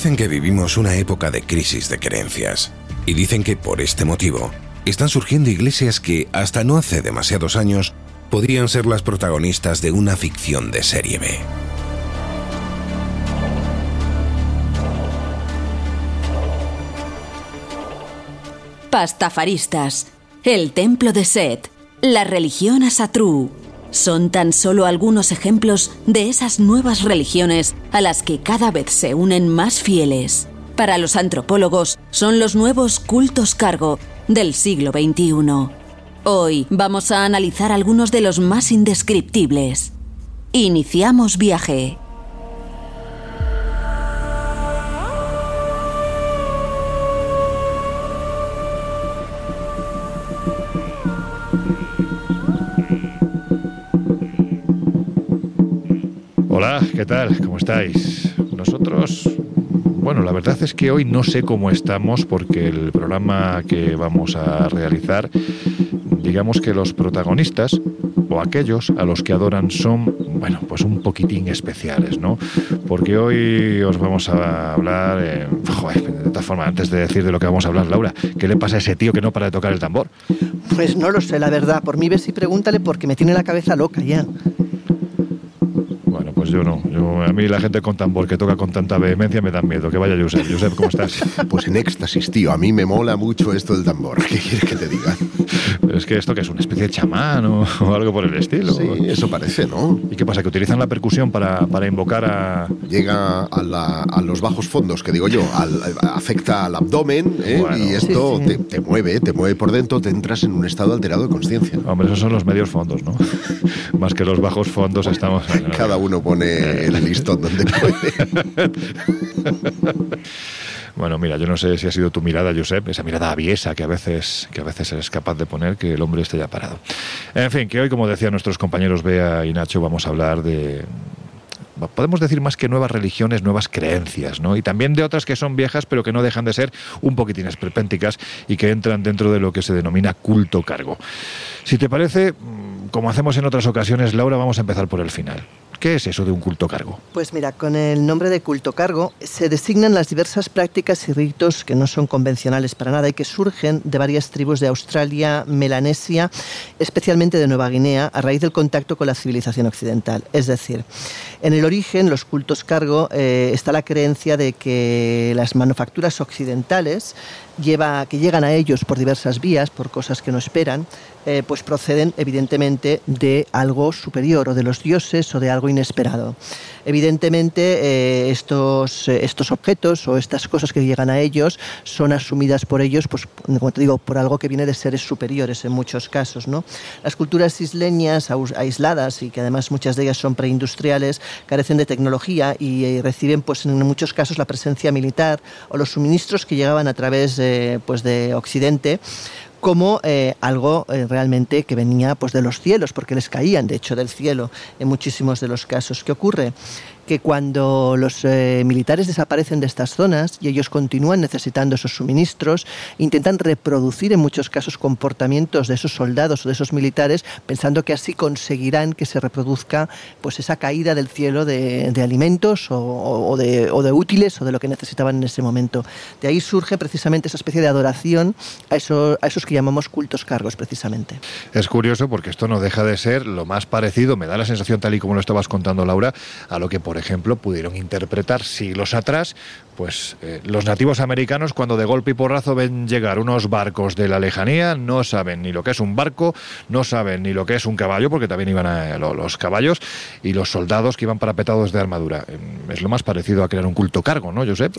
Dicen que vivimos una época de crisis de creencias. Y dicen que por este motivo están surgiendo iglesias que hasta no hace demasiados años podrían ser las protagonistas de una ficción de serie B. Pastafaristas, el templo de Set, la religión Asatru, son tan solo algunos ejemplos de esas nuevas religiones a las que cada vez se unen más fieles. Para los antropólogos, son los nuevos cultos cargo del siglo XXI. Hoy vamos a analizar algunos de los más indescriptibles. Iniciamos viaje. Hola, ¿qué tal? ¿Cómo estáis? Nosotros, bueno, la verdad es que hoy no sé cómo estamos porque el programa que vamos a realizar, digamos que los protagonistas o aquellos a los que adoran son, bueno, pues un poquitín especiales, ¿no? Porque hoy os vamos a hablar, eh, joder, de todas formas, antes de decir de lo que vamos a hablar, Laura, ¿qué le pasa a ese tío que no para de tocar el tambor? Pues no lo sé, la verdad. Por mí ves y pregúntale porque me tiene la cabeza loca ya. Yo no. Yo, a mí la gente con tambor que toca con tanta vehemencia me da miedo. Que vaya Josep. Josep, ¿cómo estás? Pues en éxtasis, tío. A mí me mola mucho esto del tambor. ¿Qué quieres que te diga? Pero es que esto que es una especie de chamán o, o algo por el estilo. Sí, eso parece, ¿no? ¿Y qué pasa? ¿Que utilizan la percusión para, para invocar a...? Llega a, la- a los bajos fondos, que digo yo, al- afecta al abdomen ¿eh? Bueno. y esto Sí, sí. Te, te mueve, te mueve por dentro, te entras en un estado alterado de conciencia. Hombre, esos son los medios fondos, ¿no? Más que los bajos fondos estamos... Cada uno pone el listón donde puede. Bueno, mira, yo no sé si ha sido tu mirada, Josep, esa mirada aviesa que a veces, que a veces eres capaz de poner que el hombre esté ya parado. En fin, que hoy, como decían nuestros compañeros Bea y Nacho, vamos a hablar de podemos decir más que nuevas religiones, nuevas creencias, ¿no? Y también de otras que son viejas, pero que no dejan de ser un poquitín esperpénticas y que entran dentro de lo que se denomina culto cargo. Si te parece, mm, como hacemos en otras ocasiones, Laura, vamos a empezar por el final. ¿Qué es eso de un culto cargo? Pues mira, con el nombre de culto cargo se designan las diversas prácticas y ritos que no son convencionales para nada y que surgen de varias tribus de Australia, Melanesia, especialmente de Nueva Guinea, a raíz del contacto con la civilización occidental. Es decir, en el origen, los cultos cargo, eh, está la creencia de que las manufacturas occidentales lleva, que llegan a ellos por diversas vías, por cosas que no esperan, eh, pues proceden evidentemente de algo superior o de los dioses o de algo inesperado. Evidentemente eh, estos, eh, estos objetos o estas cosas que llegan a ellos son asumidas por ellos, pues como te digo, por algo que viene de seres superiores en muchos casos. ¿no? Las culturas isleñas aisladas y que además muchas de ellas son preindustriales carecen de tecnología y reciben pues en muchos casos la presencia militar o los suministros que llegaban a través pues de Occidente como eh, algo eh, realmente que venía pues de los cielos, porque les caían de hecho del cielo en muchísimos de los casos. ¿Qué ocurre? Que cuando los eh, militares desaparecen de estas zonas y ellos continúan necesitando esos suministros, intentan reproducir en muchos casos comportamientos de esos soldados o de esos militares, pensando que así conseguirán que se reproduzca pues esa caída del cielo de, alimentos o, de, útiles o de lo que necesitaban en ese momento. De ahí surge precisamente esa especie de adoración a, eso, a esos que llamamos cultos cargos, precisamente. Es curioso porque esto no deja de ser lo más parecido, me da la sensación tal y como lo estabas contando Laura, a lo que por ejemplo pudieron interpretar siglos atrás pues eh, los nativos americanos cuando de golpe y porrazo ven llegar unos barcos de la lejanía, no saben ni lo que es un barco, no saben ni lo que es un caballo, porque también iban a, los caballos, y los soldados que iban parapetados de armadura. Em, es lo más parecido a crear un culto cargo, ¿no, Josep?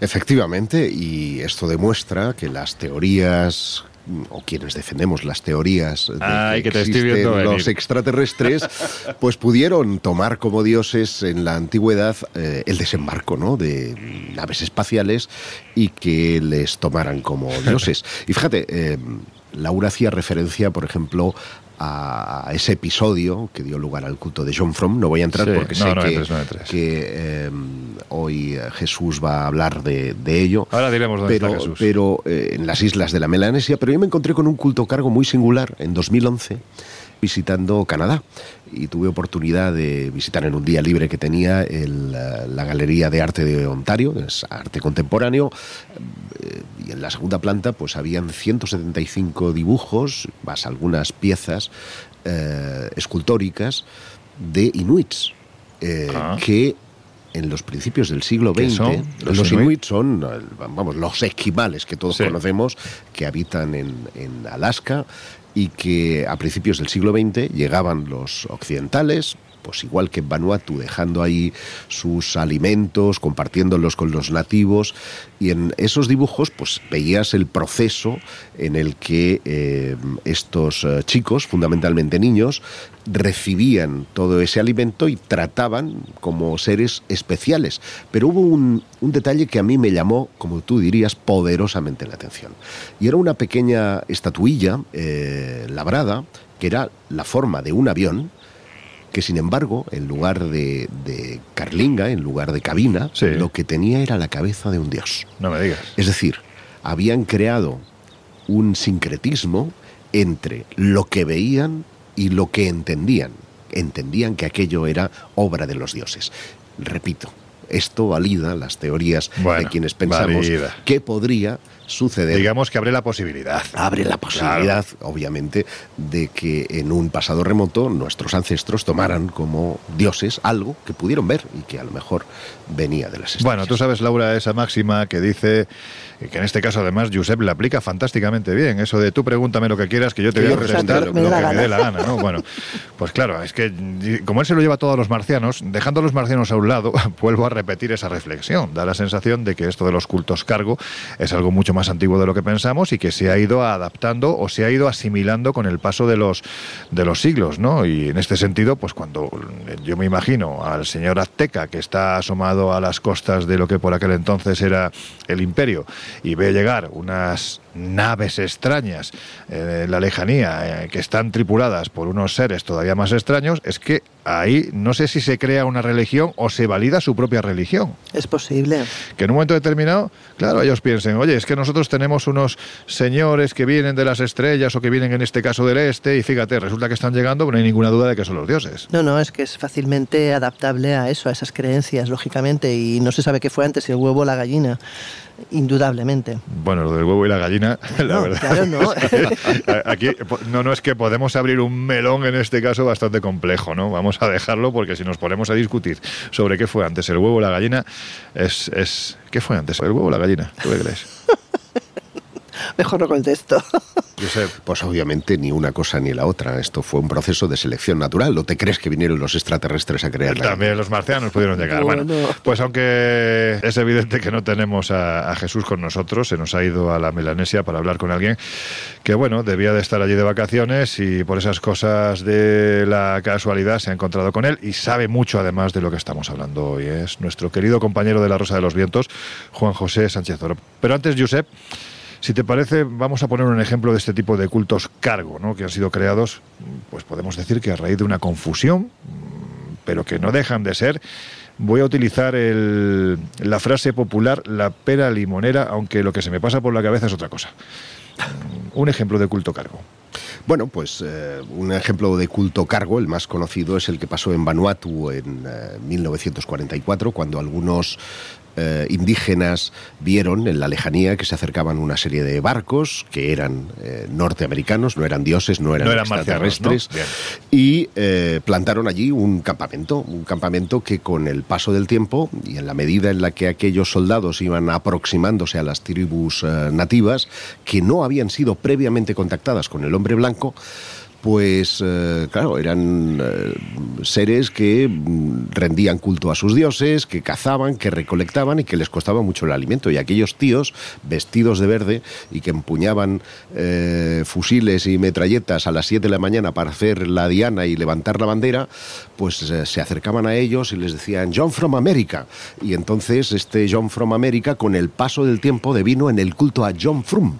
Efectivamente, y esto demuestra que las teorías o quienes defendemos las teorías de que, existen los extraterrestres, pues pudieron tomar como dioses en la antigüedad eh, el desembarco ¿no? de naves espaciales y que les tomaran como dioses. Y fíjate, eh, Laura hacía referencia, por ejemplo, a ese episodio que dio lugar al culto de John Fromm. No voy a entrar porque sé que, em, hoy Jesús va a hablar de, ello. Ahora diremos dónde pero, está Jesús. Pero eh, en las islas de la Melanesia. Pero yo me encontré con un culto cargo muy singular en 2011 visitando Canadá. Y tuve oportunidad de visitar en un día libre que tenía la Galería de Arte de Ontario, es arte contemporáneo, eh, y en la segunda planta pues habían 175 dibujos, más algunas piezas eh, escultóricas de inuits, eh, ah. que en los principios del siglo XX, los, inuits son, vamos, los esquimales que todos conocemos, que habitan en, en Alaska y que a principios del siglo XX llegaban los occidentales, pues igual que en Vanuatu, dejando ahí sus alimentos, compartiéndolos con los nativos, y en esos dibujos pues veías el proceso en el que eh, estos eh, chicos, fundamentalmente niños, recibían todo ese alimento y trataban como seres especiales. Pero hubo un, detalle que a mí me llamó, como tú dirías, poderosamente la atención. Y era una pequeña estatuilla eh, labrada, que era la forma de un avión, que sin embargo, en lugar de, carlinga, en lugar de cabina, lo que tenía era la cabeza de un dios. No me digas. Es decir, habían creado un sincretismo entre lo que veían y lo que entendían. Entendían que aquello era obra de los dioses. Repito, esto valida las teorías de quienes pensamos que podría suceder. Digamos que abre la posibilidad. Abre la posibilidad, obviamente, de que en un pasado remoto nuestros ancestros tomaran como dioses algo que pudieron ver y que a lo mejor venía de las estrellas. Bueno, tú sabes, Laura, esa máxima que dice que en este caso además Josep le aplica fantásticamente bien, eso de tú pregúntame lo que quieras que yo te voy a contestar lo, que me dé la gana, ¿no? Bueno, pues claro, es que como él se lo lleva todo a los marcianos, dejando a los marcianos a un lado, vuelvo a repetir esa reflexión, da la sensación de que esto de los cultos cargo es algo mucho más antiguo de lo que pensamos y que se ha ido adaptando o se ha ido asimilando con el paso de los de los siglos, ¿no? Y en este sentido, pues cuando yo me imagino al señor Azteca que está asomado a las costas de lo que por aquel entonces era el imperio y ve llegar unas naves extrañas eh, en la lejanía eh, que están tripuladas por unos seres todavía más extraños, es que ahí no sé si se crea una religión o se valida su propia religión. Es posible. Que en un momento determinado, claro, ellos piensen, oye, es que nosotros tenemos unos señores que vienen de las estrellas o que vienen en este caso del este y fíjate, resulta que están llegando, pero no hay ninguna duda de que son los dioses. No, no, es que es fácilmente adaptable a eso, a esas creencias, lógicamente, y no se sabe qué fue antes, el huevo o la gallina indudablemente. Bueno, lo del huevo y la gallina, la verdad. Claro, no. aquí no, no es que podemos abrir un melón en este caso bastante complejo, ¿no? Vamos a dejarlo porque si nos ponemos a discutir sobre qué fue antes, el huevo o la gallina, es, es ¿qué fue antes? ¿El huevo o la gallina? ¿Tú qué crees? Mejor no contesto. Pues obviamente ni una cosa ni la otra. Esto fue un proceso de selección natural. ¿No te crees que vinieron los extraterrestres a crear También los marcianos pudieron llegar. Bueno, pues aunque es evidente que no tenemos a, Jesús con nosotros, se nos ha ido a la Melanesia para hablar con alguien que, bueno, debía de estar allí de vacaciones y por esas cosas de la casualidad se ha encontrado con él y sabe mucho además de lo que estamos hablando hoy. Es nuestro querido compañero de la Rosa de los Vientos, Juan José Sánchez Oro. Pero antes, Josep, si te parece, vamos a poner un ejemplo de este tipo de cultos cargo, ¿no? que han sido creados, pues podemos decir que a raíz de una confusión, pero que no dejan de ser voy a utilizar la frase popular la pera limonera, aunque lo que se me pasa por la cabeza es otra cosa. Un ejemplo de culto cargo. Bueno, pues eh, un ejemplo de culto cargo, el más conocido, es el que pasó en Vanuatu en 1944, eh, cuando algunos eh, indígenas vieron en la lejanía que se acercaban una serie de barcos que eran eh, norteamericanos, no eran dioses, no eran, extraterrestres, y eh, plantaron allí un campamento, un campamento que con el paso del tiempo y en la medida en la que aquellos soldados iban aproximándose a las tribus nativas, que no habían sido previamente contactadas con el hombre blanco, pues eh, claro, eran eh, seres que mm, rendían culto a sus dioses, que cazaban, que recolectaban y que les costaba mucho el alimento. Y aquellos tíos vestidos de verde y que empuñaban eh, fusiles y metralletas a las 7 de la mañana para hacer la diana y levantar la bandera, pues se acercaban a ellos y les decían John from America. Y entonces este John from America, con el paso del tiempo, devino en el culto a John Frum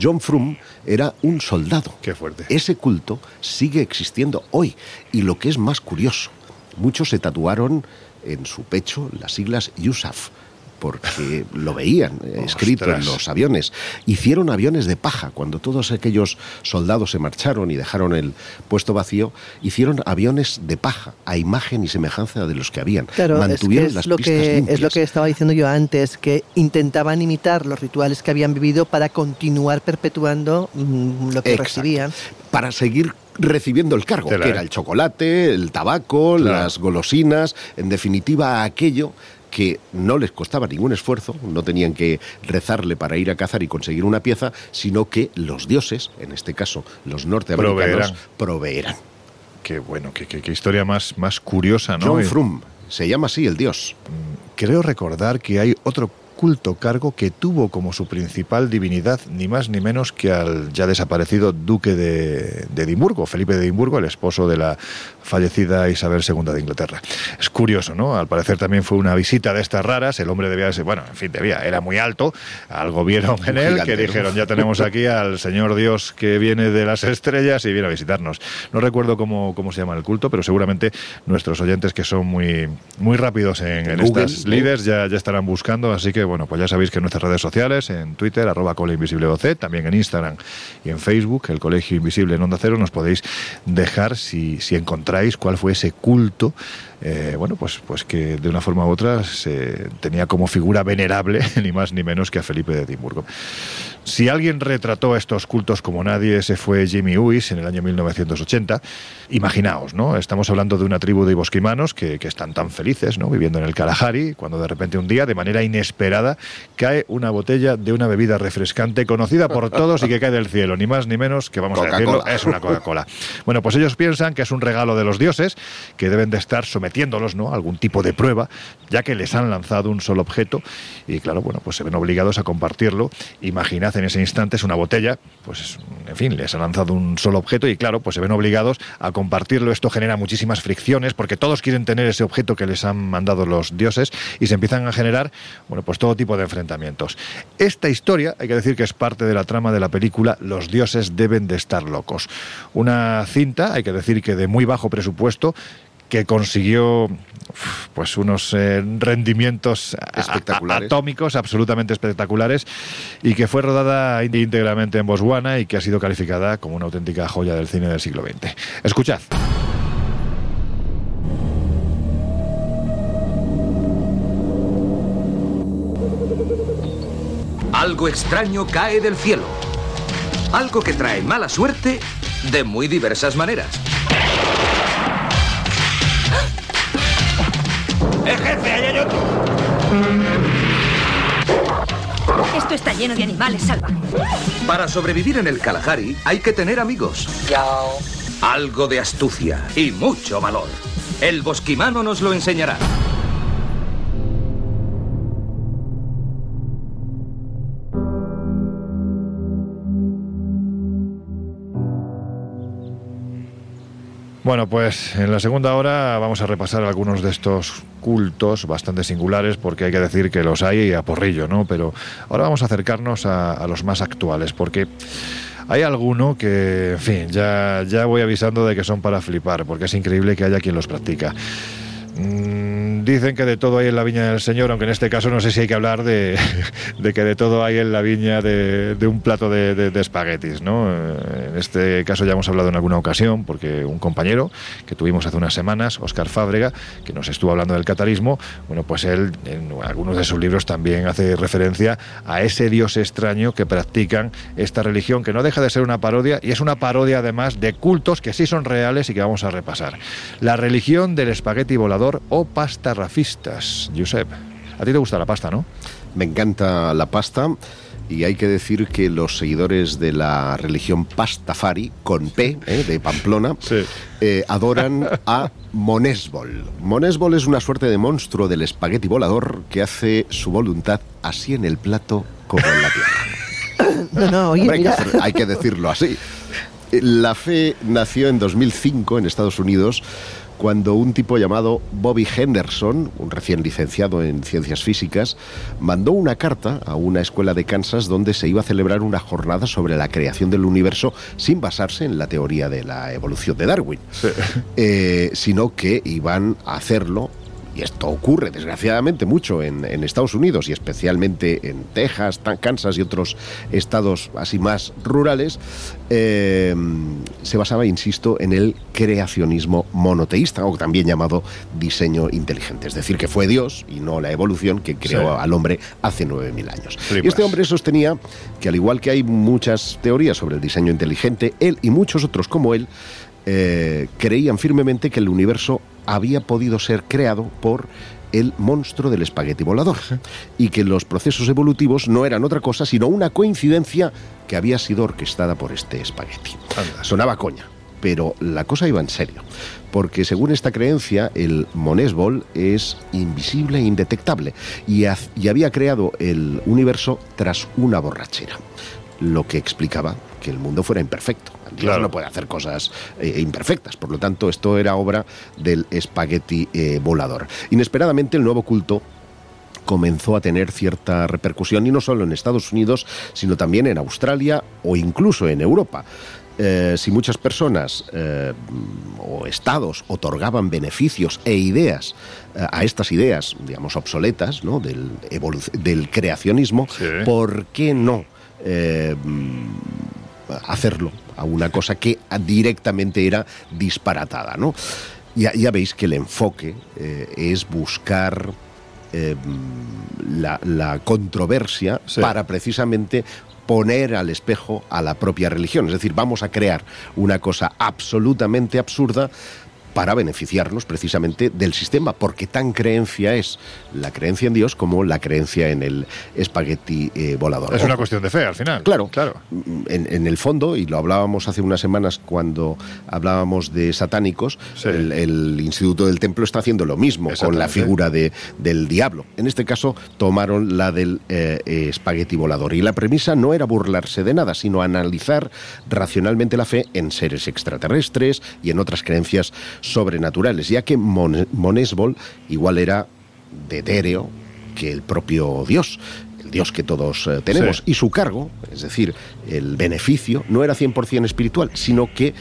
John Frum era un soldado. Qué fuerte. Ese culto sigue existiendo hoy. Y lo que es más curioso, muchos se tatuaron en su pecho las siglas USAF porque lo veían eh, escrito en los aviones. Hicieron aviones de paja cuando todos aquellos soldados se marcharon y dejaron el puesto vacío. Hicieron aviones de paja a imagen y semejanza de los que habían. Claro, Mantuvieron es, las lo que, es lo que estaba diciendo yo antes, que intentaban imitar los rituales que habían vivido para continuar perpetuando mm, lo que recibían. Para seguir recibiendo el cargo, que era el chocolate, el tabaco, las golosinas, en definitiva aquello que no les costaba ningún esfuerzo, no tenían que rezarle para ir a cazar y conseguir una pieza, sino que los dioses, en este caso los norteamericanos, proveerán. Qué bueno, qué, qué, historia más, más curiosa, ¿no? John Frum, se llama así el dios. Mm, creo recordar que hay otro culto cargo que tuvo como su principal divinidad ni más ni menos que al ya desaparecido duque de, de Edimburgo, Felipe de Edimburgo, el esposo de la fallecida Isabel II de Inglaterra. Es curioso, ¿no? Al parecer también fue una visita de estas raras, el hombre debía ser, bueno, en fin, debía, era muy alto, algo vieron en él, que dijeron, ya tenemos aquí al Señor Dios que viene de las estrellas y viene a visitarnos. No recuerdo cómo, cómo se llama el culto, pero seguramente nuestros oyentes que son muy, muy rápidos en, estas líderes ya, ya estarán buscando, así que bueno, pues ya sabéis que en nuestras redes sociales, en Twitter, arroba Invisible también en Instagram y en Facebook, el Colegio Invisible en Onda Cero, nos podéis dejar si, si encontráis cuál fue ese culto eh, bueno, pues, pues que de una forma u otra se tenía como figura venerable, ni más ni menos que a Felipe de Edimburgo. Si alguien retrató a estos cultos como nadie, ese fue Jimmy Uis en el año 1980. Imaginaos, ¿no? Estamos hablando de una tribu de bosquimanos que, que, están tan felices, ¿no? Viviendo en el Kalahari, cuando de repente un día, de manera inesperada, cae una botella de una bebida refrescante conocida por todos y que cae del cielo, ni más ni menos que, vamos a decirlo, es una Coca-Cola. Bueno, pues ellos piensan que es un regalo de los dioses, que deben de estar sometidos metiéndolos ¿no? algún tipo de prueba, ya que les han lanzado un solo objeto y claro, bueno, pues se ven obligados a compartirlo. Imaginad en ese instante es una botella, pues en fin, les han lanzado un solo objeto y claro, pues se ven obligados a compartirlo. Esto genera muchísimas fricciones porque todos quieren tener ese objeto que les han mandado los dioses y se empiezan a generar, bueno, pues todo tipo de enfrentamientos. Esta historia, hay que decir que es parte de la trama de la película Los dioses deben de estar locos. Una cinta, hay que decir que de muy bajo presupuesto, que consiguió pues unos eh, rendimientos atómicos absolutamente espectaculares y que fue rodada íntegramente en Botswana y que ha sido calificada como una auténtica joya del cine del siglo XX. Escuchad. Algo extraño cae del cielo. Algo que trae mala suerte de muy diversas maneras. ¡Eh, jefe! ¡Ahí hay otro! Esto está lleno de animales salvajes. Para sobrevivir en el Kalahari hay que tener amigos. Algo de astucia y mucho valor. El bosquimano nos lo enseñará. Bueno, pues en la segunda hora vamos a repasar algunos de estos cultos bastante singulares, porque hay que decir que los hay a porrillo, ¿no? Pero ahora vamos a acercarnos a, los más actuales, porque hay alguno que, en fin, ya, ya voy avisando de que son para flipar, porque es increíble que haya quien los practica. Dicen que de todo hay en la viña del Señor, aunque en este caso no sé si hay que hablar de, que de todo hay en la viña de, un plato de, espaguetis, ¿no? Eh, en este caso ya hemos hablado en alguna ocasión, porque un compañero que tuvimos hace unas semanas, Oscar Fábrega, que nos estuvo hablando del catarismo, bueno, pues él en algunos de sus libros también hace referencia a ese Dios extraño que practican esta religión, que no deja de ser una parodia, y es una parodia además de cultos que sí son reales y que vamos a repasar. La religión del espagueti volador o pasta rafistas. Josep, a ti te gusta la pasta, ¿no? Me encanta la pasta y hay que decir que los seguidores de la religión Pastafari, con P, eh, de Pamplona, eh, adoran a Monesbol. Monesbol es una suerte de monstruo del espagueti volador que hace su voluntad así en el plato como en la tierra. No, no, oye, hay que decirlo así. La fe nació en 2005 en Estados Unidos cuando un tipo llamado Bobby Henderson, un recién licenciado en ciencias físicas, mandó una carta a una escuela de Kansas donde se iba a celebrar una jornada sobre la creación del universo sin basarse en la teoría de la evolución de Darwin, eh, sino que iban a hacerlo y esto ocurre desgraciadamente mucho en, Estados Unidos y especialmente en Texas, Kansas y otros estados así más rurales, eh, se basaba, insisto, en el creacionismo monoteísta, o también llamado diseño inteligente. Es decir, que fue Dios y no la evolución que creó al hombre hace 9.000 años. Y este hombre sostenía que al igual que hay muchas teorías sobre el diseño inteligente, él y muchos otros como él eh, creían firmemente que el universo había podido ser creado por el monstruo del espagueti volador y que los procesos evolutivos no eran otra cosa sino una coincidencia que había sido orquestada por este espagueti. Sonaba coña, pero la cosa iba en serio, porque según esta creencia el Monesbol es invisible e indetectable y había creado el universo tras una borrachera, lo que explicaba que el mundo fuera imperfecto. Dios no puede hacer cosas eh, imperfectas. Por lo tanto, esto era obra del espagueti eh, volador. Inesperadamente, el nuevo culto comenzó a tener cierta repercusión y no solo en Estados Unidos, sino también en Australia o incluso en Europa. Eh, si muchas personas o estados otorgaban beneficios e ideas a estas ideas, digamos, obsoletas, ¿no? del, del creacionismo, ¿por qué no hacerlo a una cosa que directamente era disparatada, ¿no? Ya, ya veis que el enfoque eh, es buscar eh, la, controversia para precisamente poner al espejo a la propia religión. Es decir, vamos a crear una cosa absolutamente absurda para beneficiarnos precisamente del sistema, porque tan creencia es la creencia en Dios como la creencia en el espagueti eh, volador. Es una cuestión de fe al final. Claro, claro. En, el fondo, y lo hablábamos hace unas semanas cuando hablábamos de satánicos, el, Instituto del Templo está haciendo lo mismo con la figura de, del diablo. En este caso, tomaron la del eh, espagueti volador. Y la premisa no era burlarse de nada, sino analizar racionalmente la fe en seres extraterrestres y en otras creencias sobrenaturales, ya que Monesbol igual era de etéreo que el propio Dios el Dios que todos eh, tenemos, y su cargo, es decir, el beneficio, no era 100% espiritual, sino que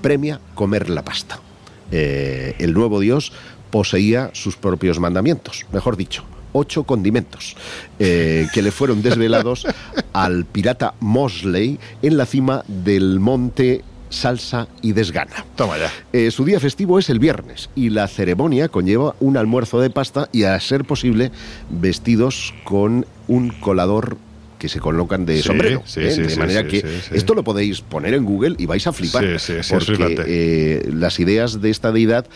premia comer la pasta. Eh, el nuevo Dios poseía sus propios mandamientos, mejor dicho, ocho condimentos eh, que le fueron desvelados al pirata Mosley en la cima del monte salsa y desgana. Toma ya. Eh, su día festivo es el viernes y la ceremonia conlleva un almuerzo de pasta y, a ser posible, vestidos con un colador que se colocan de sombrero. ¿eh? de manera que esto lo podéis poner en Google y vais a flipar. porque eh, las ideas de esta deidad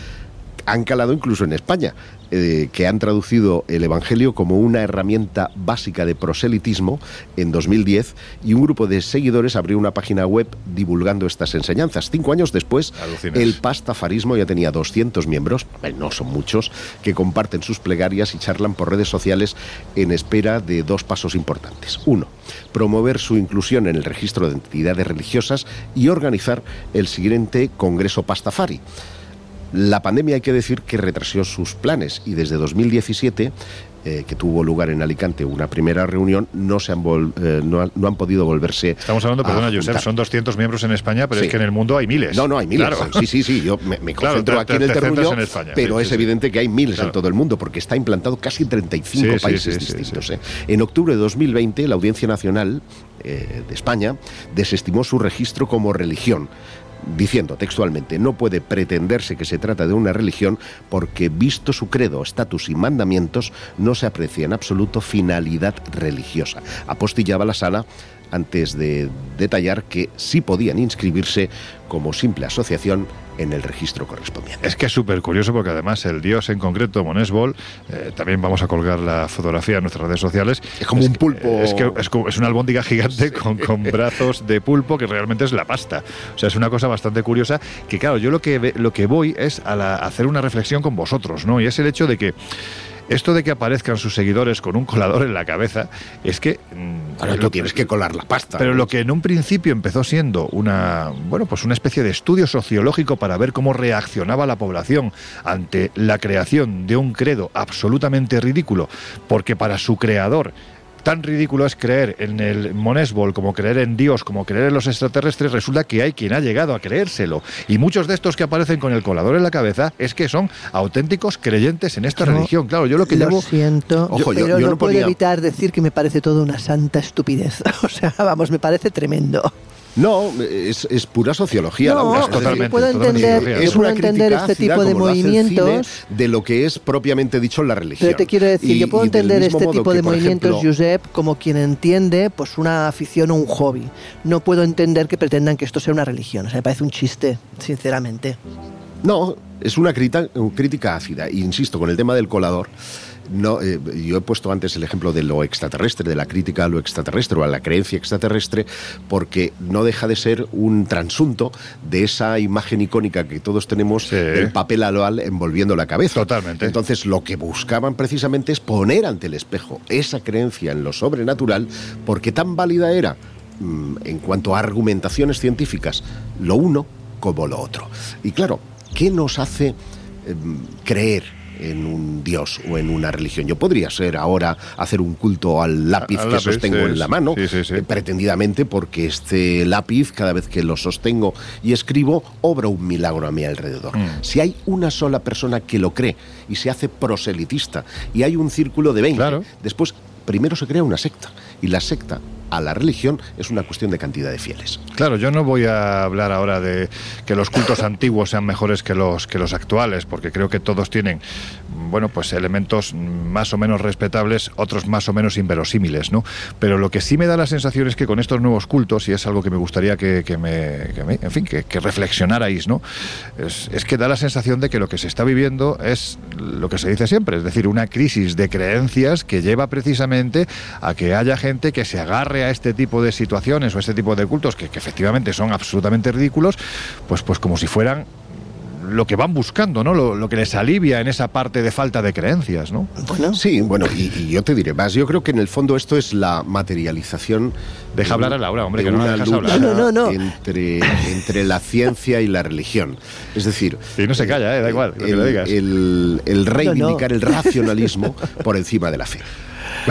han calado incluso en España. Eh, que han traducido el Evangelio como una herramienta básica de proselitismo en 2010 y un grupo de seguidores abrió una página web divulgando estas enseñanzas. Cinco años después, el pastafarismo ya tenía 200 miembros, no son muchos, que comparten sus plegarias y charlan por redes sociales en espera de dos pasos importantes. Uno, promover su inclusión en el registro de entidades religiosas y organizar el siguiente Congreso Pastafari. La pandemia hay que decir que retrasó sus planes y desde 2017 eh, que tuvo lugar en Alicante una primera reunión, no, se han, eh, no, han, podido volverse. Estamos hablando, perdona, Josep, son 200 miembros en España, pero es que en el mundo hay miles. No, no, hay miles. Sí, sí, sí. Yo me, concentro aquí en el terruño, pero es evidente que hay miles en todo el mundo, porque está implantado casi en 35 países distintos. ¿eh? En octubre de 2020, la Audiencia Nacional de España desestimó su registro como religión diciendo textualmente, no puede pretenderse que se trata de una religión porque, visto su credo, estatus y mandamientos, no se aprecia en absoluto finalidad religiosa. Apostillaba la sala antes de detallar que sí podían inscribirse como simple asociación en el registro correspondiente. Es que es súper curioso porque además el dios en concreto, Monesbol, eh, también vamos a colgar la fotografía en nuestras redes sociales. Es como un pulpo. Es, que es, una albóndiga gigante con, con, brazos de pulpo que realmente es la pasta. O sea, es una cosa bastante curiosa que claro, yo lo que, lo que voy es a, hacer una reflexión con vosotros, ¿no? Y es el hecho de que esto de que aparezcan sus seguidores con un colador en la cabeza es que. Mm, Ahora tú tienes que colar la pasta. Pero lo que en un principio empezó siendo una. Bueno, pues una especie de estudio sociológico para ver cómo reaccionaba la población ante la creación de un credo absolutamente ridículo, porque para su creador tan ridículo es creer en el Monesbol como creer en Dios, como creer en los extraterrestres, resulta que hay quien ha llegado a creérselo. Y muchos de estos que aparecen con el colador en la cabeza es que son auténticos creyentes en esta religión. Claro, yo lo que lo siento, pero no, puedo evitar decir que me parece todo una santa estupidez. O sea, vamos, me parece tremendo. No, es, pura sociología. No, totalmente, puedo entender, es una entender este tipo de movimientos de lo que es propiamente dicho la religión. Pero te quiero decir, yo puedo entender este tipo de movimientos, Josep, como quien entiende pues una afición o un hobby. No puedo entender que pretendan que esto sea una religión. O sea, me parece un chiste, sinceramente. No, es una crítica, crítica ácida. E insisto, con el tema del colador no, eh, yo he puesto antes el ejemplo de lo extraterrestre, de la crítica a lo extraterrestre o a la creencia extraterrestre, porque no deja de ser un transunto de esa imagen icónica que todos tenemos del papel aloal envolviendo la cabeza. Totalmente. Entonces, lo que buscaban precisamente es poner ante el espejo esa creencia en lo sobrenatural, porque tan válida era mm, en cuanto a argumentaciones científicas, lo uno como lo otro. Y claro, ¿qué nos hace em, creer en un dios o en una religión. Yo podría ser ahora hacer un culto al lápiz que sostengo en la mano, eh, pretendidamente porque este lápiz, cada vez que lo sostengo y escribo, obra un milagro a mi alrededor. Mm. Si hay una sola persona que lo cree y se hace proselitista y hay un círculo de 20, después primero se crea una secta y la secta a la religión es una cuestión de cantidad de fieles. Claro, yo no voy a hablar ahora de que los cultos antiguos sean mejores que los que los actuales, porque creo que todos tienen bueno, pues elementos más o menos respetables, otros más o menos inverosímiles, ¿no? Pero lo que sí me da la sensación es que con estos nuevos cultos, y es algo que me gustaría que, me, en fin, que, reflexionarais, ¿no? Es, es que da la sensación de que lo que se está viviendo es lo que se dice siempre, es decir, una crisis de creencias que lleva precisamente a que haya gente que se agarre a este tipo de situaciones o este tipo de cultos que, efectivamente son absolutamente ridículos, pues, pues como si fueran lo que van buscando, ¿no? Lo, que les alivia en esa parte de falta de creencias, ¿no? Bueno, sí, bueno, y, yo te diré más. Yo creo que en el fondo esto es la materialización. Deja hablar a Laura, hombre, que no una dejas hablar. No, no, no. Entre, entre la ciencia y la religión. Es decir. Y no se calla, ¿eh? da igual, el, lo digas. El, el reivindicar el racionalismo por encima de la fe.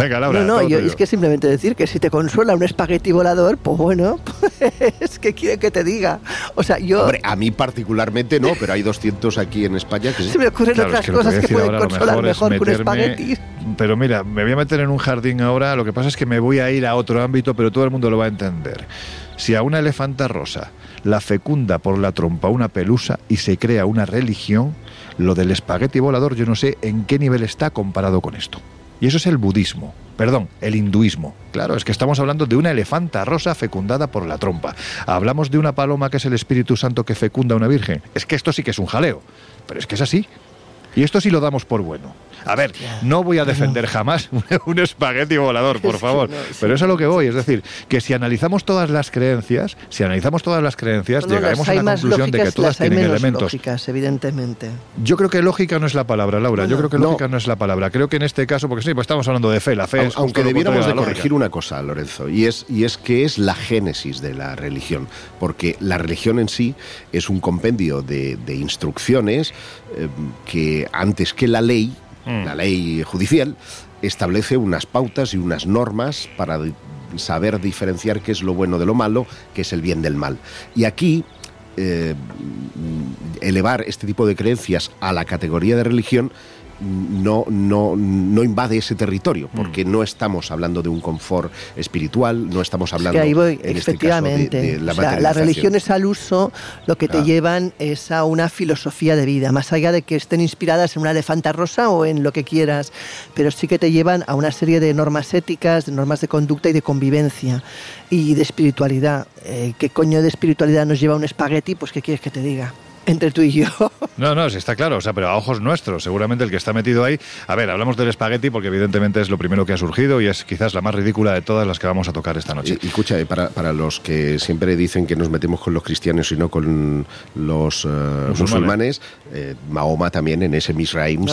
Venga, Laura. No, no, yo, es que simplemente decir que si te consuela un espagueti volador, pues bueno, pues, ¿qué quiere que te diga? O sea, yo. Hombre, a mí particularmente no, pero hay 200 aquí en España que Se me ocurren otras cosas que, pueden consolar mejor, que un espagueti. Pero mira, me voy a meter en un jardín ahora, lo que pasa es que me voy a ir a otro ámbito, pero todo el mundo lo va a entender. Si a una elefanta rosa la fecunda por la trompa una pelusa y se crea una religión, lo del espagueti volador yo no sé en qué nivel está comparado con esto. Y eso es el budismo, perdón, el hinduismo. Claro, es que estamos hablando de una elefanta rosa fecundada por la trompa. Hablamos de una paloma que es el Espíritu Santo que fecunda a una virgen. Es que esto sí que es un jaleo, pero es que es así. Y esto sí lo damos por bueno. A ver, no voy a defender jamás un espagueti volador, por favor. Pero eso es a lo que voy. Es decir, que si analizamos todas las creencias, si analizamos todas las creencias, llegaremos a la conclusión de que todas tienen elementos. lógicas, evidentemente. Yo creo que lógica no es la palabra, Laura. Yo creo que lógica no. es la palabra. Creo que en este caso, porque sí, pues estamos hablando de fe. La fe es Aunque debiéramos de corregir una cosa, Lorenzo, y es, y es que es la génesis de la religión. Porque la religión en sí es un compendio de, instrucciones eh, que antes que la ley Mm. La ley judicial establece unas pautas y unas normas para saber diferenciar qué es lo bueno de lo malo, qué es el bien del mal. Y aquí eh, elevar este tipo de creencias a la categoría de religión no, no, no invade ese territorio, porque mm. no estamos hablando de un confort espiritual, no estamos hablando ahí voy, efectivamente. de, la, las religiones al uso lo que te llevan es a una filosofía de vida, más allá de que estén inspiradas en una elefanta rosa o en lo que quieras, pero sí que te llevan a una serie de normas éticas, de normas de conducta y de convivencia y de espiritualidad. Eh, ¿Qué coño de espiritualidad nos lleva un espagueti? Pues ¿qué quieres que te diga? Entre tú y yo. No, no, sí está claro, o sea, pero a ojos nuestros, seguramente el que está metido ahí. A ver, hablamos del espagueti porque evidentemente es lo primero que ha surgido y es quizás la más ridícula de todas las que vamos a tocar esta noche. Y, escucha, eh, para, para, los que siempre dicen que nos metemos con los cristianos y no con los eh, musulmanes, eh, Mahoma también en ese Misraim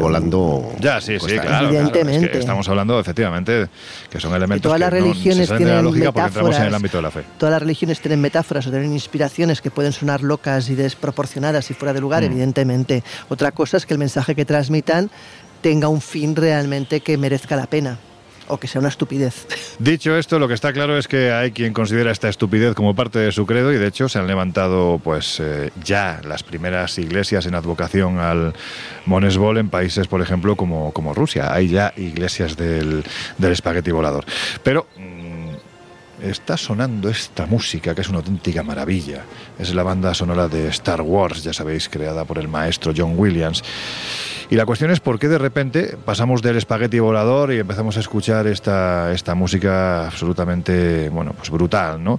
volando. Ya, sí, sí, claro. Evidentemente. estamos hablando efectivamente que son elementos todas las religiones tienen la lógica porque entramos en el ámbito de la fe. Todas las religiones tienen metáforas o tienen inspiraciones que pueden sonar locas y des proporcionadas y fuera de lugar, mm. evidentemente. Otra cosa es que el mensaje que transmitan tenga un fin realmente que merezca la pena o que sea una estupidez. Dicho esto, lo que está claro es que hay quien considera esta estupidez como parte de su credo y de hecho se han levantado pues eh, ya las primeras iglesias en advocación al Monesbol en países, por ejemplo, como, como Rusia. Hay ya iglesias del, del espagueti volador. Pero está sonando esta música que es una auténtica maravilla. Es la banda sonora de Star Wars, ya sabéis, creada por el maestro John Williams. Y la cuestión es por qué de repente pasamos del espagueti volador y empezamos a escuchar esta, esta música absolutamente, bueno, pues brutal, ¿no?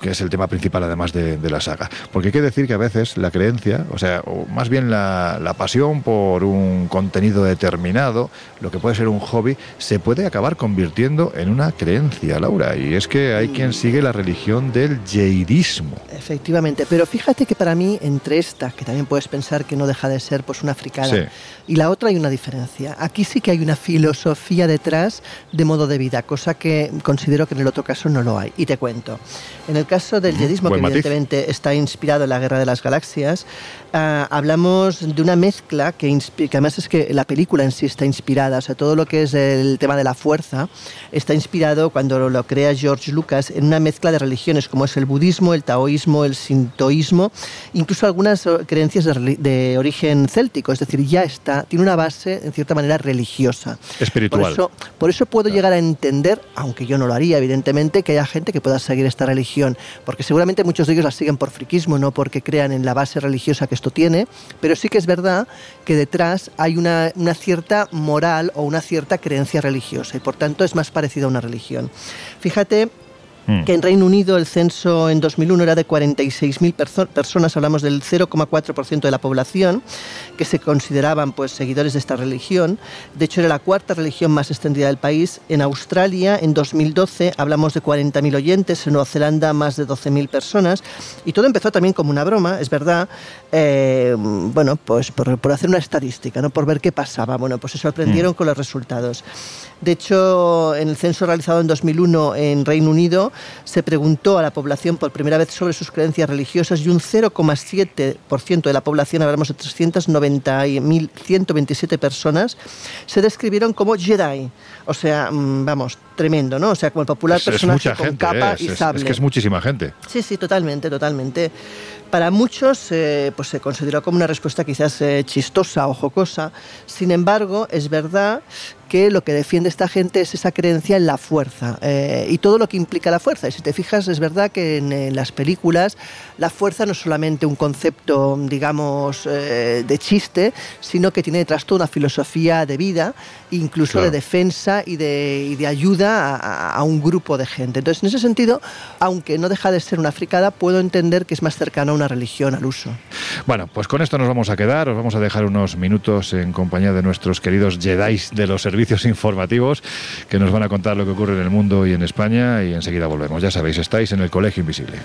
Que es el tema principal además de, la saga. Porque hay que decir que a veces la creencia, o sea, o más bien la, la, pasión por un contenido determinado, lo que puede ser un hobby, se puede acabar convirtiendo en una creencia, Laura. Y es que hay quien sigue la religión del yeidismo. Efectivamente, pero fíjate que para mí entre esta, que también puedes pensar que no deja de ser pues una fricada, y la otra hay una diferencia. Aquí sí que hay una filosofía detrás de modo de vida, cosa que considero que en el otro caso no lo hay. Y te cuento. En el caso del yedismo, que evidentemente está inspirado en la Guerra de las Galaxias, ah, hablamos de una mezcla que, que, además es que la película en sí está inspirada, o sea, todo lo que es el tema de la fuerza está inspirado cuando lo crea George Lucas en una mezcla de religiones como es el budismo, el taoísmo, el sintoísmo, incluso algunas creencias de, de origen céltico, es decir, ya está, tiene una base en cierta manera religiosa. Espiritual. Por eso, por eso puedo llegar a entender, aunque yo no lo haría, evidentemente, que haya gente que pueda seguir esta religión porque seguramente muchos de ellos la siguen por friquismo, no porque crean en la base religiosa que esto tiene, pero sí que es verdad que detrás hay una, una cierta moral o una cierta creencia religiosa y por tanto es más parecido a una religión. Fíjate Mm. que en Reino Unido el censo en 2001 era de 46.000 personas, hablamos del 0,4% de la población, que se consideraban pues, seguidores de esta religión. De hecho, era la cuarta religión más extendida del país. En Australia, en 2012, hablamos de 40.000 oyentes, en Nueva Zelanda más de 12.000 personas. Y todo empezó también como una broma, es verdad, eh, bueno, pues por, por, hacer una estadística, ¿no? por ver qué pasaba. Bueno, pues se sorprendieron mm. con los resultados. De hecho, en el censo realizado en 2001 en Reino Unido, se preguntó a la población por primera vez sobre sus creencias religiosas y un 0,7% de la población, hablamos de 390.127 personas, se describieron como Jedi. O sea, mm, vamos, tremendo, ¿no? O sea, como el popular personaje con capa y sable. Es que es muchísima gente. Sí, sí, totalmente, totalmente. Para muchos eh, pues se consideró como una respuesta quizás eh, chistosa o jocosa. Sin embargo, es verdad que lo que defiende esta gente es esa creencia en la fuerza eh, y todo lo que implica la fuerza. Y si te fijas, es verdad que en, las películas la fuerza no es solamente un concepto, digamos, de chiste, sino que tiene detrás toda una filosofía de vida, incluso de defensa y de, de ayuda a, a, un grupo de gente. Entonces, en ese sentido, aunque no deja de ser una fricada, puedo entender que es más cercano a una religión al uso. Bueno, pues con esto nos vamos a quedar, os vamos a dejar unos minutos en compañía de nuestros queridos Jedi de los servicios informativos que nos van a contar lo que ocurre en el mundo y en España y enseguida volvemos. Ya sabéis, estáis en el Colegio Invisible.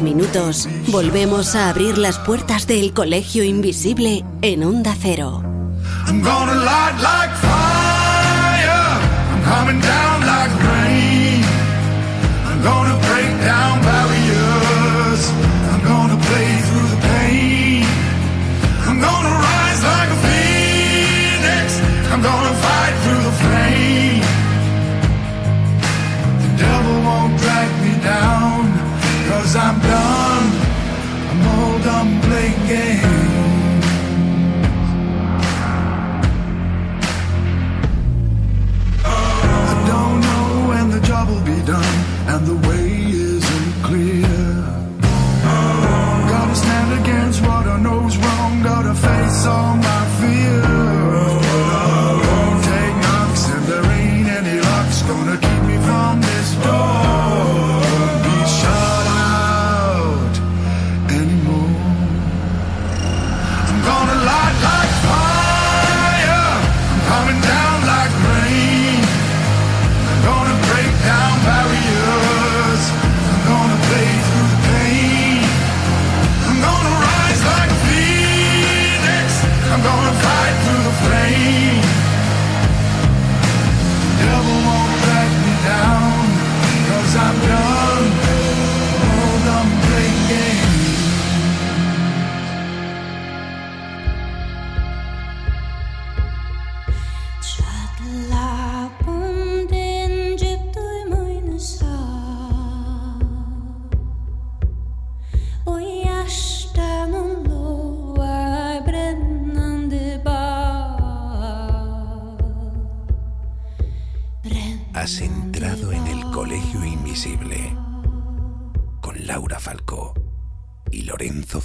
Minutos. Volvemos a abrir las puertas del Colegio Invisible en Onda Cero. I'm gonna light like fire. I'm coming down like rain. I'm gonna break down barriers. I'm gonna play through the pain. I'm gonna rise like a phoenix. I'm gonna fight through the flame. The devil won't drag me down. Cause I'm done. I'm all done playing games.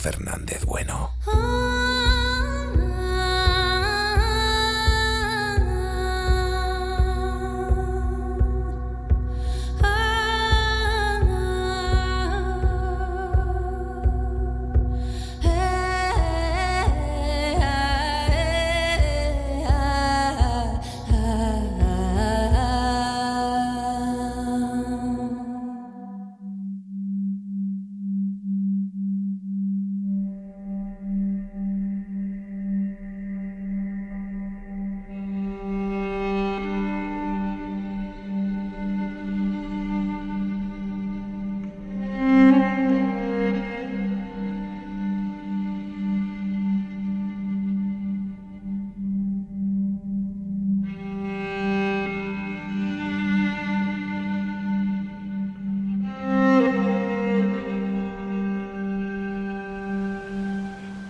Fernández Bueno.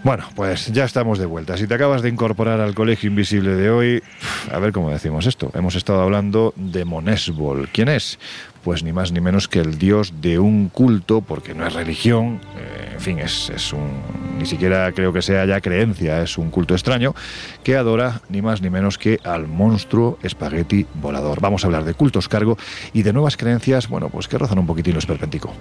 Bueno, pues ya estamos de vuelta. Si te acabas de incorporar al Colegio Invisible de hoy, a ver cómo decimos esto. Hemos estado hablando de Monesbol. ¿Quién es? Pues ni más ni menos que el dios de un culto, porque no es religión, eh, en fin, es, es un. ni siquiera creo que sea ya creencia, es un culto extraño, que adora ni más ni menos que al monstruo espagueti volador. Vamos a hablar de cultos cargo y de nuevas creencias, bueno, pues que rozan un poquitín lo esperpéntico.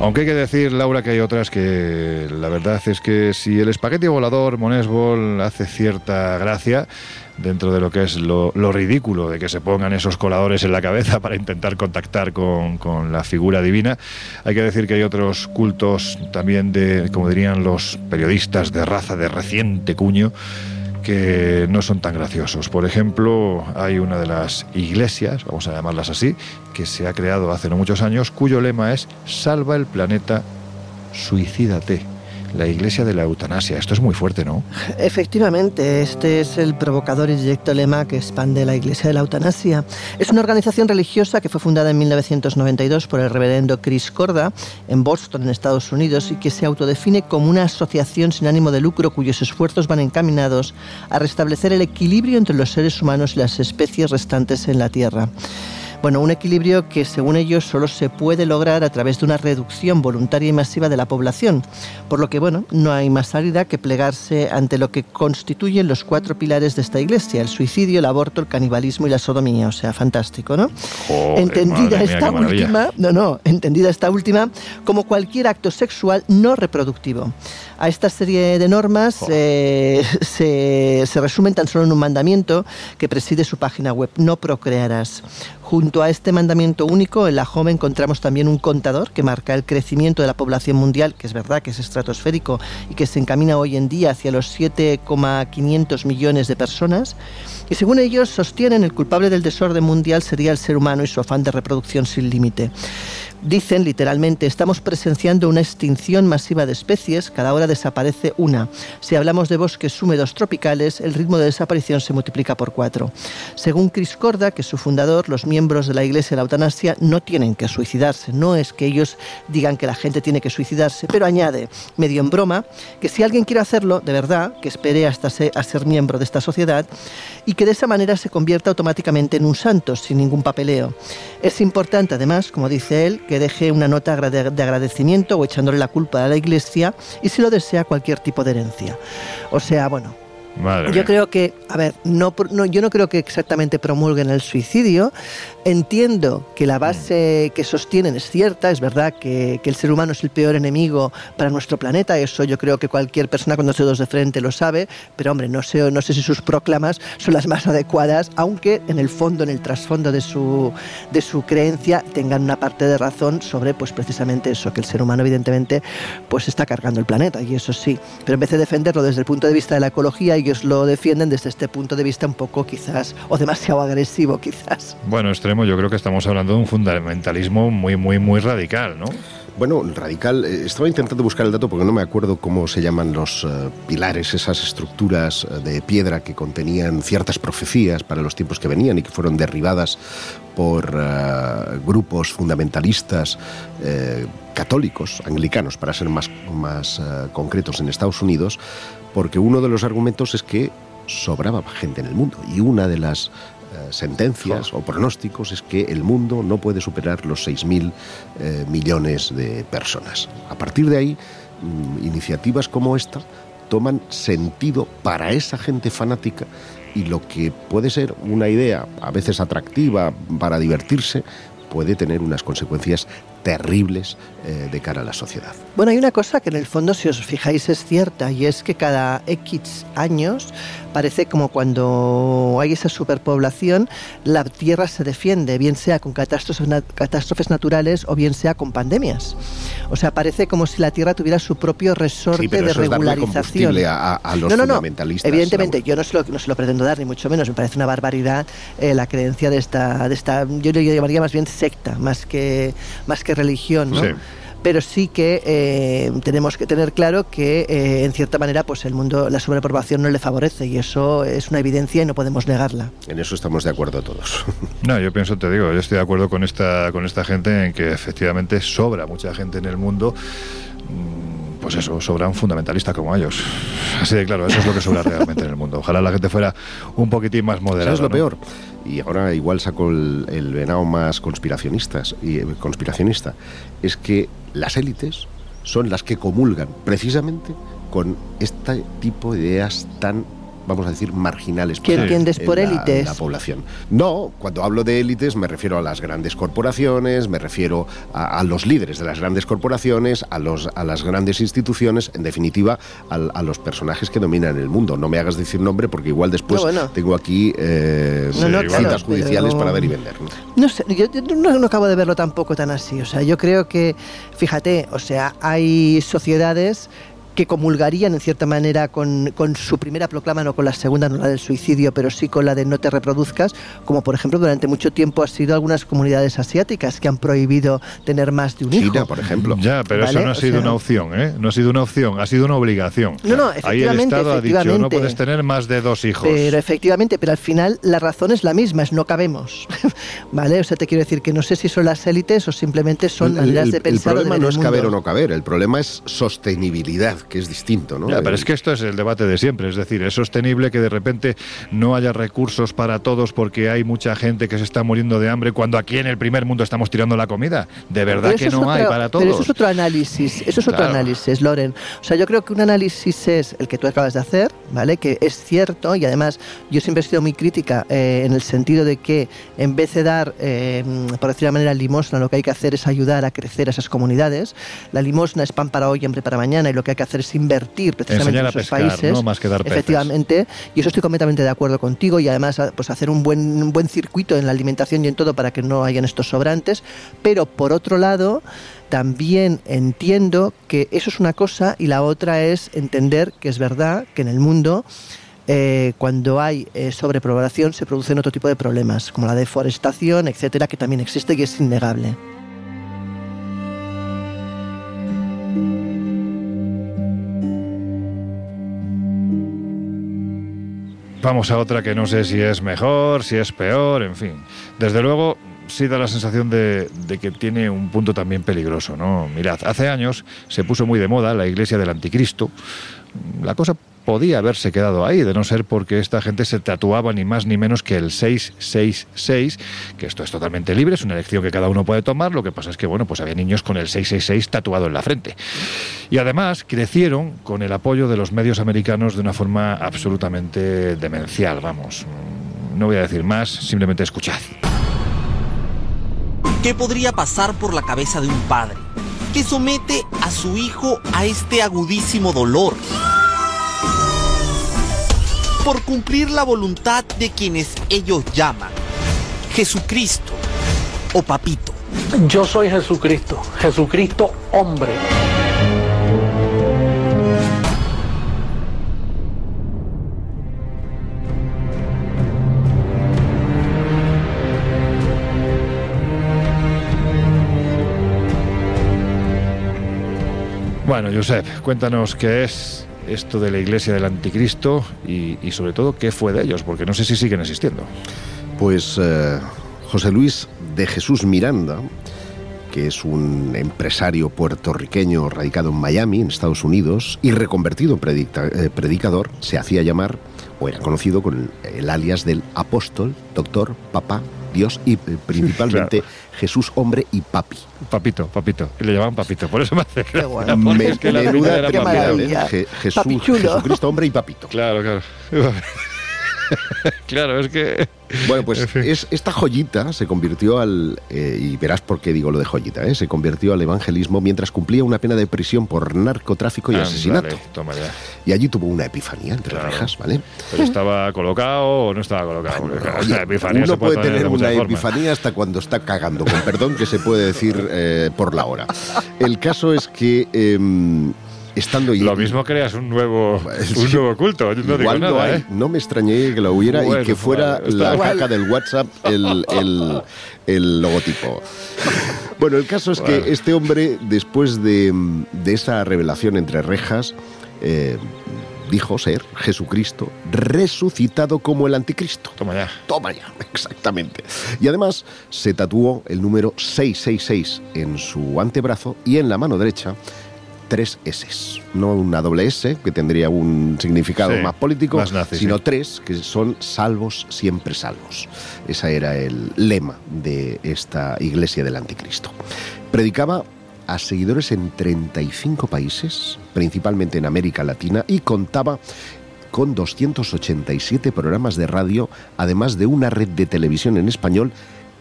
Aunque hay que decir, Laura, que hay otras que la verdad es que si el espagueti volador Monesbol hace cierta gracia dentro de lo que es lo, lo ridículo de que se pongan esos coladores en la cabeza para intentar contactar con, con la figura divina, hay que decir que hay otros cultos también de, como dirían los periodistas, de raza de reciente cuño, que no son tan graciosos. Por ejemplo, hay una de las iglesias, vamos a llamarlas así, que se ha creado hace no muchos años, cuyo lema es Salva el planeta, suicídate. La iglesia de la eutanasia. Esto es muy fuerte, ¿no? Efectivamente, este es el provocador y lema que expande la Iglesia de la Eutanasia. Es una organización religiosa que fue fundada en 1992 por el reverendo Chris Corda en Boston, en Estados Unidos, y que se autodefine como una asociación sin ánimo de lucro cuyos esfuerzos van encaminados a restablecer el equilibrio entre los seres humanos y las especies restantes en la Tierra. Bueno, un equilibrio que según ellos solo se puede lograr a través de una reducción voluntaria y masiva de la población, por lo que bueno, no hay más salida que plegarse ante lo que constituyen los cuatro pilares de esta iglesia, el suicidio, el aborto, el canibalismo y la sodomía, o sea, fantástico, ¿no? Joder, entendida mía, esta última, no, no, entendida esta última como cualquier acto sexual no reproductivo. A esta serie de normas eh, se, se resumen tan solo en un mandamiento que preside su página web, no procrearás. Junto a este mandamiento único, en la JOME encontramos también un contador que marca el crecimiento de la población mundial, que es verdad que es estratosférico y que se encamina hoy en día hacia los 7,500 millones de personas. Y según ellos sostienen, el culpable del desorden mundial sería el ser humano y su afán de reproducción sin límite. Dicen literalmente, estamos presenciando una extinción masiva de especies, cada hora desaparece una. Si hablamos de bosques húmedos tropicales, el ritmo de desaparición se multiplica por cuatro. Según Chris Corda, que es su fundador, los miembros de la Iglesia de la Eutanasia no tienen que suicidarse. No es que ellos digan que la gente tiene que suicidarse, pero añade, medio en broma, que si alguien quiere hacerlo, de verdad, que espere hasta ser miembro de esta sociedad y que de esa manera se convierta automáticamente en un santo, sin ningún papeleo. Es importante, además, como dice él, que deje una nota de agradecimiento o echándole la culpa a la Iglesia y si lo desea cualquier tipo de herencia. O sea, bueno, Madre yo mía. creo que, a ver, no, no, yo no creo que exactamente promulguen el suicidio. Entiendo que la base que sostienen es cierta, es verdad que, que el ser humano es el peor enemigo para nuestro planeta, eso yo creo que cualquier persona con dos dedos de frente lo sabe, pero hombre, no sé, no sé si sus proclamas son las más adecuadas, aunque en el fondo, en el trasfondo de su, de su creencia, tengan una parte de razón sobre pues precisamente eso, que el ser humano evidentemente pues está cargando el planeta, y eso sí, pero en vez de defenderlo desde el punto de vista de la ecología, ellos lo defienden desde este punto de vista un poco quizás, o demasiado agresivo quizás. Bueno, extremo, yo creo que estamos hablando de un fundamentalismo muy, muy, muy radical, ¿no? Bueno, radical. eh, Estaba intentando buscar el dato porque no me acuerdo cómo se llaman los eh, pilares, esas estructuras eh, de piedra que contenían ciertas profecías para los tiempos que venían y que fueron derribadas por grupos fundamentalistas eh, católicos, anglicanos, para ser más, más concretos en Estados Unidos, porque uno de los argumentos es que sobraba gente en el mundo y una de las eh, sentencias o pronósticos es que el mundo no puede superar los 6.000 eh, millones de personas. A partir de ahí, mm, iniciativas como esta toman sentido para esa gente fanática y lo que puede ser una idea a veces atractiva para divertirse puede tener unas consecuencias terribles eh, de cara a la sociedad. Bueno, hay una cosa que en el fondo, si os fijáis, es cierta, y es que cada X años parece como cuando hay esa superpoblación, la Tierra se defiende, bien sea con catástrofes, na- catástrofes naturales o bien sea con pandemias. O sea, parece como si la Tierra tuviera su propio resorte Sí, pero de eso es darle regularización. combustible a- a- a los no, no, no. Evidentemente, yo no se, lo, no se lo pretendo dar, ni mucho menos. Me parece una barbaridad eh, la creencia de esta, de esta, yo le llamaría más bien secta, más que, más que religión, ¿no? Sí. Pero sí que eh, tenemos que tener claro que eh, en cierta manera pues el mundo la sobrepoblación no le favorece y eso es una evidencia y no podemos negarla. En eso estamos de acuerdo todos. No, yo pienso, te digo, yo estoy de acuerdo con esta, con esta gente en que efectivamente sobra mucha gente en el mundo. mm, Pues eso, sobra un fundamentalista como ellos. Así de claro, eso es lo que sobra realmente en el mundo. Ojalá la gente fuera un poquitín más moderada. ¿Sabes lo ¿no? peor? Y ahora igual saco el, el venado más conspiracionistas y eh, conspiracionista. Es que las élites son las que comulgan precisamente con este tipo de ideas tan vamos a decir marginales ¿Qué entiendes en por la- élites? la población no cuando hablo de élites me refiero a las grandes corporaciones me refiero a, a los líderes de las grandes corporaciones a los a las grandes instituciones en definitiva al- a, los personajes que dominan el mundo no me hagas decir nombre porque igual después No, bueno. tengo aquí eh, No, no, citas claro, judiciales pero- para dar y vender ¿no? No sé, yo, no acabo de verlo tampoco tan así. O sea, yo creo que, fíjate, o sea, hay sociedades que comulgarían en cierta manera con, con su primera proclama, no con la segunda, no la del suicidio, pero sí con la de no te reproduzcas, como por ejemplo durante mucho tiempo ha sido algunas comunidades asiáticas que han prohibido tener más de un hijo. China por ejemplo Ya, pero ¿Vale? eso no ha O sido sea- una opción, ¿eh? No ha sido una opción, ha sido una obligación. No, no, Ahí el efectivamente, Estado ha dicho, no efectivamente. puedes tener más de dos hijos. Pero efectivamente, pero al final la razón es la misma, es no cabemos. ¿Vale? O sea, te quiero decir que no sé si son las élites o simplemente son El- maneras el, de el pensar o de problema ver no el es caber o no caber, el problema es sostenibilidad, que es distinto, ¿no? Ya, pero es que esto es el debate de siempre, es decir, es sostenible que de repente no haya recursos para todos porque hay mucha gente que se está muriendo de hambre cuando aquí en el primer mundo estamos tirando la comida. De verdad que no hay para todos. Pero eso es otro análisis, eso es otro Claro. análisis, Loren. O sea, yo creo que un análisis es el que tú acabas de hacer, ¿vale? Que es cierto y además yo siempre he sido muy crítica eh, en el sentido de que en vez de dar, eh, por decir de manera, limosna, lo que hay que hacer es ayudar a crecer a esas comunidades. La limosna es pan para hoy, hambre para mañana y lo que hay que hacer es invertir precisamente Enseñar en esos pescar, países. ¿no? Más que dar. Efectivamente, y eso estoy completamente de acuerdo contigo y además a- pues hacer un buen, un buen circuito en la alimentación y en todo para que no hayan estos sobrantes, pero por otro lado también entiendo que eso es una cosa y la otra es entender que es verdad que en el mundo eh, cuando hay eh, sobrepoblación se producen otro tipo de problemas, como la deforestación, etcétera, que también existe y es innegable. Vamos a otra que no sé si es mejor, si es peor, en fin. Desde luego, sí da la sensación de, que tiene un punto también peligroso, ¿no? Mirad, hace años se puso muy de moda la iglesia del anticristo. La cosa podía haberse quedado ahí, de no ser porque esta gente se tatuaba ni más ni menos que el 666, que esto es totalmente libre, es una elección que cada uno puede tomar, lo que pasa es que, bueno, pues había niños con el 666 tatuado en la frente. Y además crecieron con el apoyo de los medios americanos de una forma absolutamente demencial, vamos. No voy a decir más, simplemente escuchad. ¿Qué podría pasar por la cabeza de un padre que somete a su hijo a este agudísimo dolor? Por cumplir la voluntad de quienes ellos llaman Jesucristo o Papito. Yo soy Jesucristo, Jesucristo hombre. Bueno, Josep, cuéntanos qué es esto de la iglesia del anticristo y, y sobre todo qué fue de ellos, porque no sé si siguen existiendo. Pues eh, José Luis de Jesús Miranda, que es un empresario puertorriqueño radicado en Miami, en Estados Unidos, y reconvertido en predicta- eh, predicador, se hacía llamar, o era conocido con el, el alias del apóstol, doctor, papá, Dios y eh, principalmente Jesús hombre y papi. Papito, papito. Y le llamaban papito, por eso me hace gracia, porque Me- es que la menuda primera era Qué papito. maravilla. Je- Jesús-. Jesucristo hombre y papito. Claro, claro. claro, es que... Bueno, pues es, esta joyita se convirtió al, eh, y verás por qué digo lo de joyita, ¿eh? se convirtió al evangelismo mientras cumplía una pena de prisión por narcotráfico y asesinato. toma ya. Y allí tuvo una epifanía entre Claro. rejas, ¿vale? Pero estaba colocado o no estaba colocado. Claro, la epifanía Uno puede tener una epifanía hasta cuando está cagando, con perdón que se puede decir eh, por la hora. El caso es que em, estando Lo mismo creas un nuevo, un nuevo culto. yo No digo Igual nada, no hay. ¿eh? No me extrañé que lo hubiera y que fuera la caca del WhatsApp el, el- el logotipo. Bueno, el caso es Bueno. que este hombre, después de, de esa revelación entre rejas, eh, dijo ser Jesucristo resucitado como el anticristo. Toma ya. Toma ya, exactamente. Y además se tatuó el número 666 en su antebrazo y en la mano derecha tres S. No una doble S, que tendría un significado Sí, más político, más nazi, sino sí. tres, que son salvos, siempre salvos. Ese era el lema de esta iglesia del anticristo. Predicaba a seguidores en 35 países, principalmente en América Latina, y contaba con 287 programas de radio, además de una red de televisión en español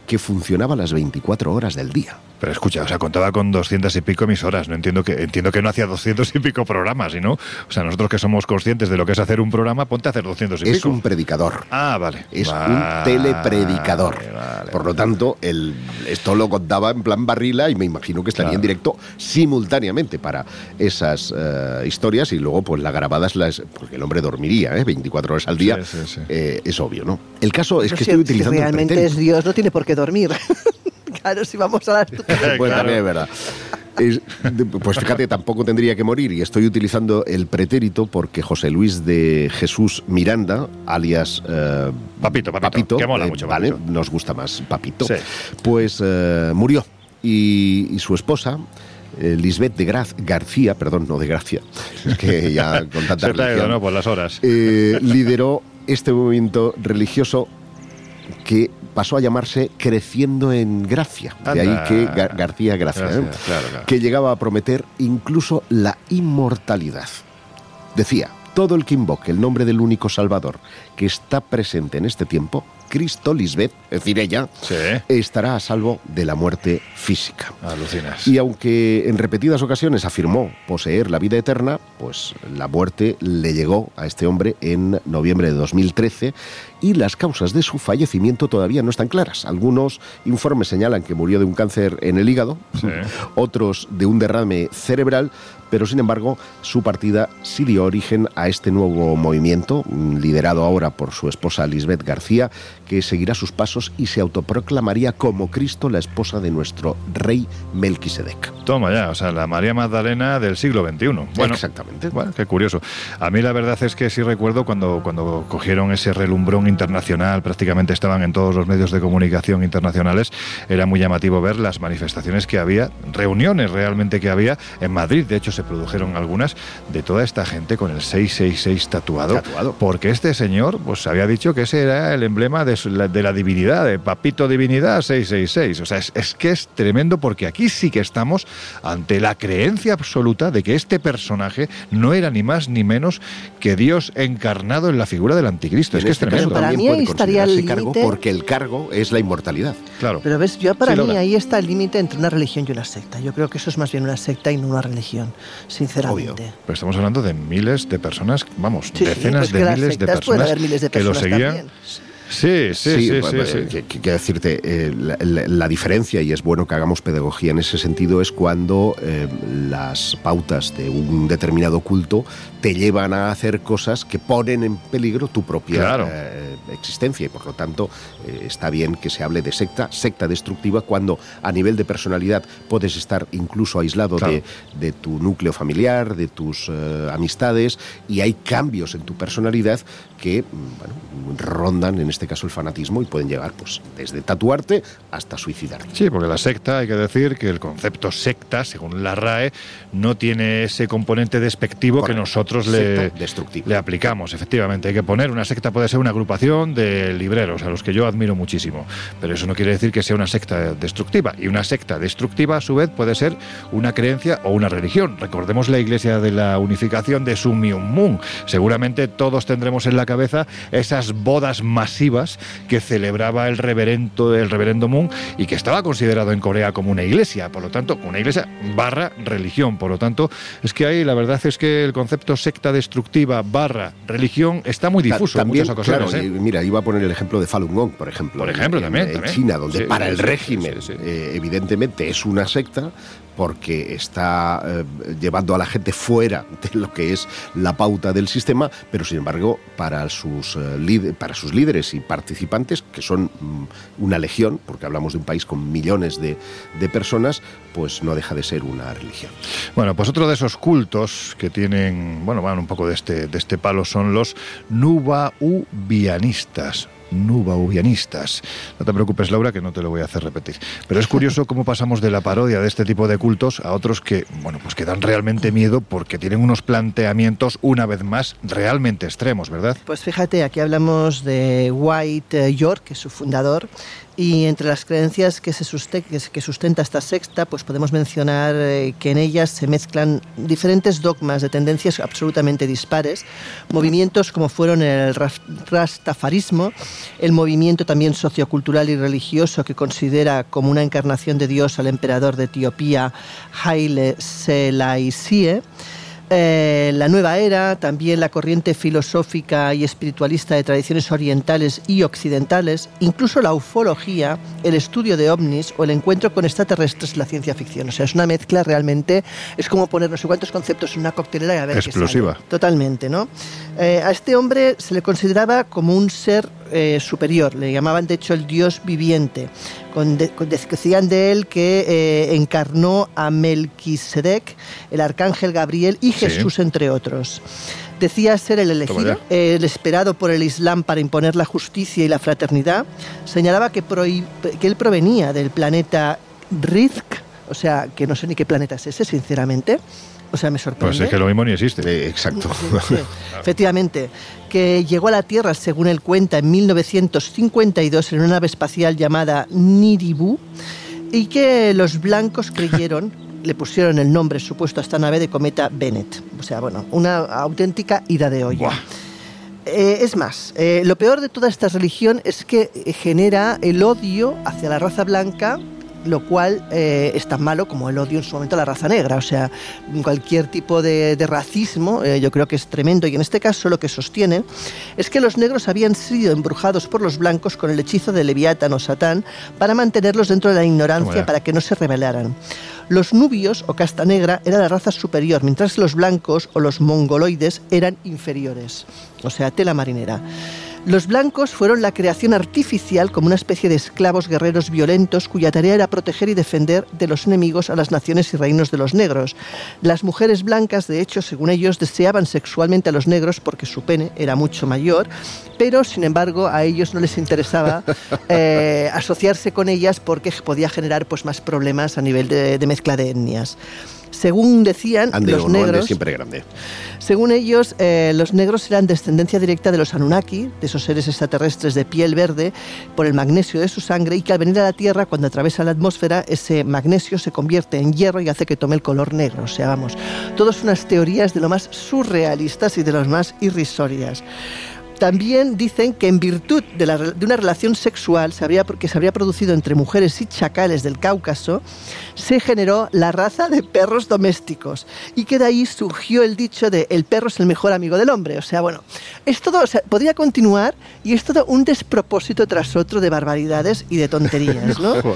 que funcionaba las 24 horas del día. Pero escucha, o sea, contaba con doscientas y pico emisoras. No entiendo que entiendo que no hacía doscientos y pico programas, ¿no? O sea, nosotros que somos conscientes de lo que es hacer un programa, ponte a hacer doscientos y Es pico. un predicador. Ah, vale. Es Vale, un telepredicador. vale, Por lo tanto, el, esto lo contaba en plan barrila y me imagino que estaría en directo simultáneamente para esas eh, historias y luego pues las grabadas las porque el hombre dormiría ¿eh? 24 horas al día. Sí, sí, sí. Eh, es obvio, ¿no? El caso es Pero que si- estoy si utilizando el realmente es Dios, no tiene por qué dormir. claro, si vamos a las Bueno, también es verdad. Es- de- pues fíjate, tampoco tendría que morir y estoy utilizando el pretérito porque José Luis de Jesús Miranda, alias eh, Papito, papito, que mola eh, mucho, vale, Papito. nos gusta más Papito, Sí. pues eh, murió y, y su esposa Lisbeth de Graz- García, perdón, no de Gracia, es que ya con tanta Se ido, ¿no? Por las horas. eh, lideró este movimiento religioso que pasó a llamarse Creciendo en Gracia. De ahí que Gar- García Gracia, ¿eh? Gracias, claro, claro. que llegaba a prometer incluso la inmortalidad. Decía, todo el que invoque el nombre del único Salvador que está presente en este tiempo, Cristo Lisbeth, es decir, ella, Sí. estará a salvo de la muerte física. Alucinas. Y aunque en repetidas ocasiones afirmó poseer la vida eterna, pues la muerte le llegó a este hombre en noviembre de 2013 y las causas de su fallecimiento todavía no están claras. Algunos informes señalan que murió de un cáncer en el hígado, Sí. otros de un derrame cerebral, pero sin embargo su partida sí dio origen a este nuevo movimiento, liderado ahora por su esposa Lisbeth García, que seguirá sus pasos y se autoproclamaría como Cristo, la esposa de nuestro rey Melquisedec. Toma ya, o sea, la María Magdalena del siglo XXI. Bueno, Exactamente. Bueno, qué curioso. A mí la verdad es que sí recuerdo cuando, cuando cogieron ese relumbrón internacional, prácticamente estaban en todos los medios de comunicación internacionales, era muy llamativo ver las manifestaciones que había, reuniones realmente que había en Madrid. De hecho, se produjeron algunas de toda esta gente con el 666 tatuado. Tatuado. Porque este señor pues había dicho que ese era el emblema de, su- la, de la divinidad, de Papito Divinidad 666. O sea, es, es que es tremendo porque aquí sí que estamos ante la creencia absoluta de que este personaje no era ni más ni menos que Dios encarnado en la figura del anticristo. Es que es este caso tremendo. Para también mí puede ahí estaría el cargo límite. porque el cargo es la inmortalidad. Claro. Pero ves, yo para Sí, mí ahí está el límite entre una religión y una secta. Yo creo que eso es más bien una secta y no una religión, sinceramente. Pero estamos hablando de miles de personas, vamos, Sí, sí, decenas pues de miles de personas haber miles de que lo seguían. también. Sí, sí, sí, sí, bueno, sí. eh, que- Quiero decirte, eh, la, la- la diferencia, y es bueno que hagamos pedagogía en ese sentido, es cuando eh, las pautas de un determinado culto te llevan a hacer cosas que ponen en peligro tu propia Claro. eh, existencia y por lo tanto eh, está bien que se hable de secta, secta destructiva, cuando a nivel de personalidad puedes estar incluso aislado Claro. de, de tu núcleo familiar, de tus eh, amistades y hay cambios en tu personalidad que bueno, rondan en este caso el fanatismo y pueden llegar pues desde tatuarte hasta suicidarte. Sí, porque la secta, hay que decir que el concepto secta, según la RAE, no tiene ese componente despectivo que Correcto. Nosotros le, le aplicamos. Efectivamente, hay que poner una secta puede ser una agrupación de libreros, a los que yo admiro muchísimo, pero eso no quiere decir que sea una secta destructiva. Y una secta destructiva, a su vez, puede ser una creencia o una religión. Recordemos la iglesia de la unificación de Sumyung Seguramente todos tendremos en la cabeza esas bodas masivas que celebraba el reverendo, el reverendo Moon y que estaba considerado en Corea como una iglesia, por lo tanto, una iglesia barra religión. Por lo tanto, es que ahí la verdad es que el concepto secta destructiva barra religión está muy Ta- difuso también, en muchas ocasiones. claro, ¿eh? mira, iba a poner el ejemplo de Falun Gong, por ejemplo. Por ejemplo, en- también, En, también. China, donde Sí, para el régimen, eh, evidentemente es una secta porque está eh, llevando a la gente fuera de lo que es la pauta del sistema, pero sin embargo para sus, eh, líderes y participantes, que son mm, una legión, porque hablamos de un país con millones de, de personas, pues no deja de ser una religión. Bueno, pues otro de esos cultos que tienen, bueno, van un poco de este, de este palo son los nubaubianistas. Nubaubianistas. No te preocupes, Laura, que no te lo voy a hacer repetir. Pero es curioso cómo pasamos de la parodia de este tipo de cultos a otros que, bueno, pues que dan realmente miedo porque tienen unos planteamientos, una vez más, realmente extremos, ¿verdad? Pues fíjate, aquí hablamos de White eh, York, que es su fundador, y entre las creencias que, se sustenta esta secta, pues podemos mencionar eh, que en ellas se mezclan diferentes dogmas de tendencias absolutamente dispares, movimientos como fueron el rastafarismo, el movimiento también sociocultural y religioso que considera como una encarnación de Dios al emperador de Etiopía, Haile Selassie, eh, la nueva era, también la corriente filosófica y espiritualista de tradiciones orientales y occidentales, incluso la ufología, el estudio de ovnis o el encuentro con extraterrestres en la ciencia ficción. O sea, es una mezcla realmente, es como poner no sé cuántos conceptos en una coctelera y a ver qué Explosiva. sale. Totalmente, ¿no? Eh, a este hombre se le consideraba como un ser eh, superior, le llamaban de hecho el dios viviente. Con de- con- decían de él que eh, encarnó a Melquisedec, el arcángel Gabriel y Sí. Jesús, entre otros. Decía ser el elegido, eh, el esperado por el Islam para imponer la justicia y la fraternidad. Señalaba que, que él provenía del planeta Rizq, o sea, que no sé ni qué planeta es ese, sinceramente. O sea, me sorprende. Pues es que lo mismo ni existe. Eh, exacto. Sí, sí, efectivamente, que llegó a la Tierra, según él cuenta, en 1952 en una nave espacial llamada Niribu y que los blancos creyeron, le pusieron el nombre supuesto a esta nave de cometa Bennett. O sea, bueno, una auténtica ida de olla. Eh, es más, eh, lo peor de toda esta religión es que genera el odio hacia la raza blanca lo cual eh, es tan malo como el odio en su momento a la raza negra. O sea, cualquier tipo de, de racismo eh, yo creo que es tremendo y en este caso lo que sostienen es que los negros habían sido embrujados por los blancos con el hechizo de Leviatán o Satán para mantenerlos dentro de la ignorancia, Bueno. para que no se rebelaran. Los nubios o casta negra era la raza superior, mientras que los blancos o los mongoloides eran inferiores. O sea, tela marinera. Los blancos fueron la creación artificial como una especie de esclavos guerreros violentos cuya tarea era proteger y defender de los enemigos a las naciones y reinos de los negros. Las mujeres blancas, de hecho, según ellos, deseaban sexualmente a los negros porque su pene era mucho mayor, pero sin embargo a ellos no les interesaba eh, asociarse con ellas porque podía generar pues, más problemas a nivel de, de mezcla de etnias. Según decían, Ande los o no ande, negros... siempre grande. Según ellos, eh, los negros eran descendencia directa de los Anunnaki, de esos seres extraterrestres de piel verde, por el magnesio de su sangre, y que al venir a la Tierra, cuando atraviesa la atmósfera, ese magnesio se convierte en hierro y hace que tome el color negro. O sea, vamos, todas unas teorías de lo más surrealistas y de las más irrisorias. También dicen que en virtud de, la re- de una relación sexual se habría- que se habría producido entre mujeres y chacales del Cáucaso, se generó la raza de perros domésticos y que de ahí surgió el dicho de el perro es el mejor amigo del hombre. O sea, bueno, es todo, o sea, podría continuar y es todo un despropósito tras otro de barbaridades y de tonterías, ¿no?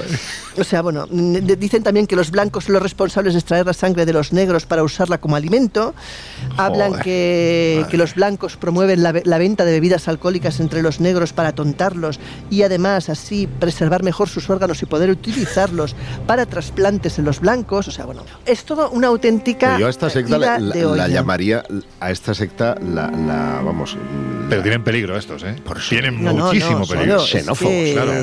O sea, bueno, dicen también que los blancos son los responsables de extraer la sangre de los negros para usarla como alimento. Hablan que, que los blancos promueven la, la venta de bebidas alcohólicas entre los negros para tontarlos y además así preservar mejor sus órganos y poder utilizarlos para trasplantes en los blancos. O sea, bueno, es todo una auténtica yo a esta secta la, llamaría, a esta secta la, la- vamos... Pero tienen peligro estos, ¿eh? tienen No, no, muchísimo no, peligro. es Xenófobos, que- claro.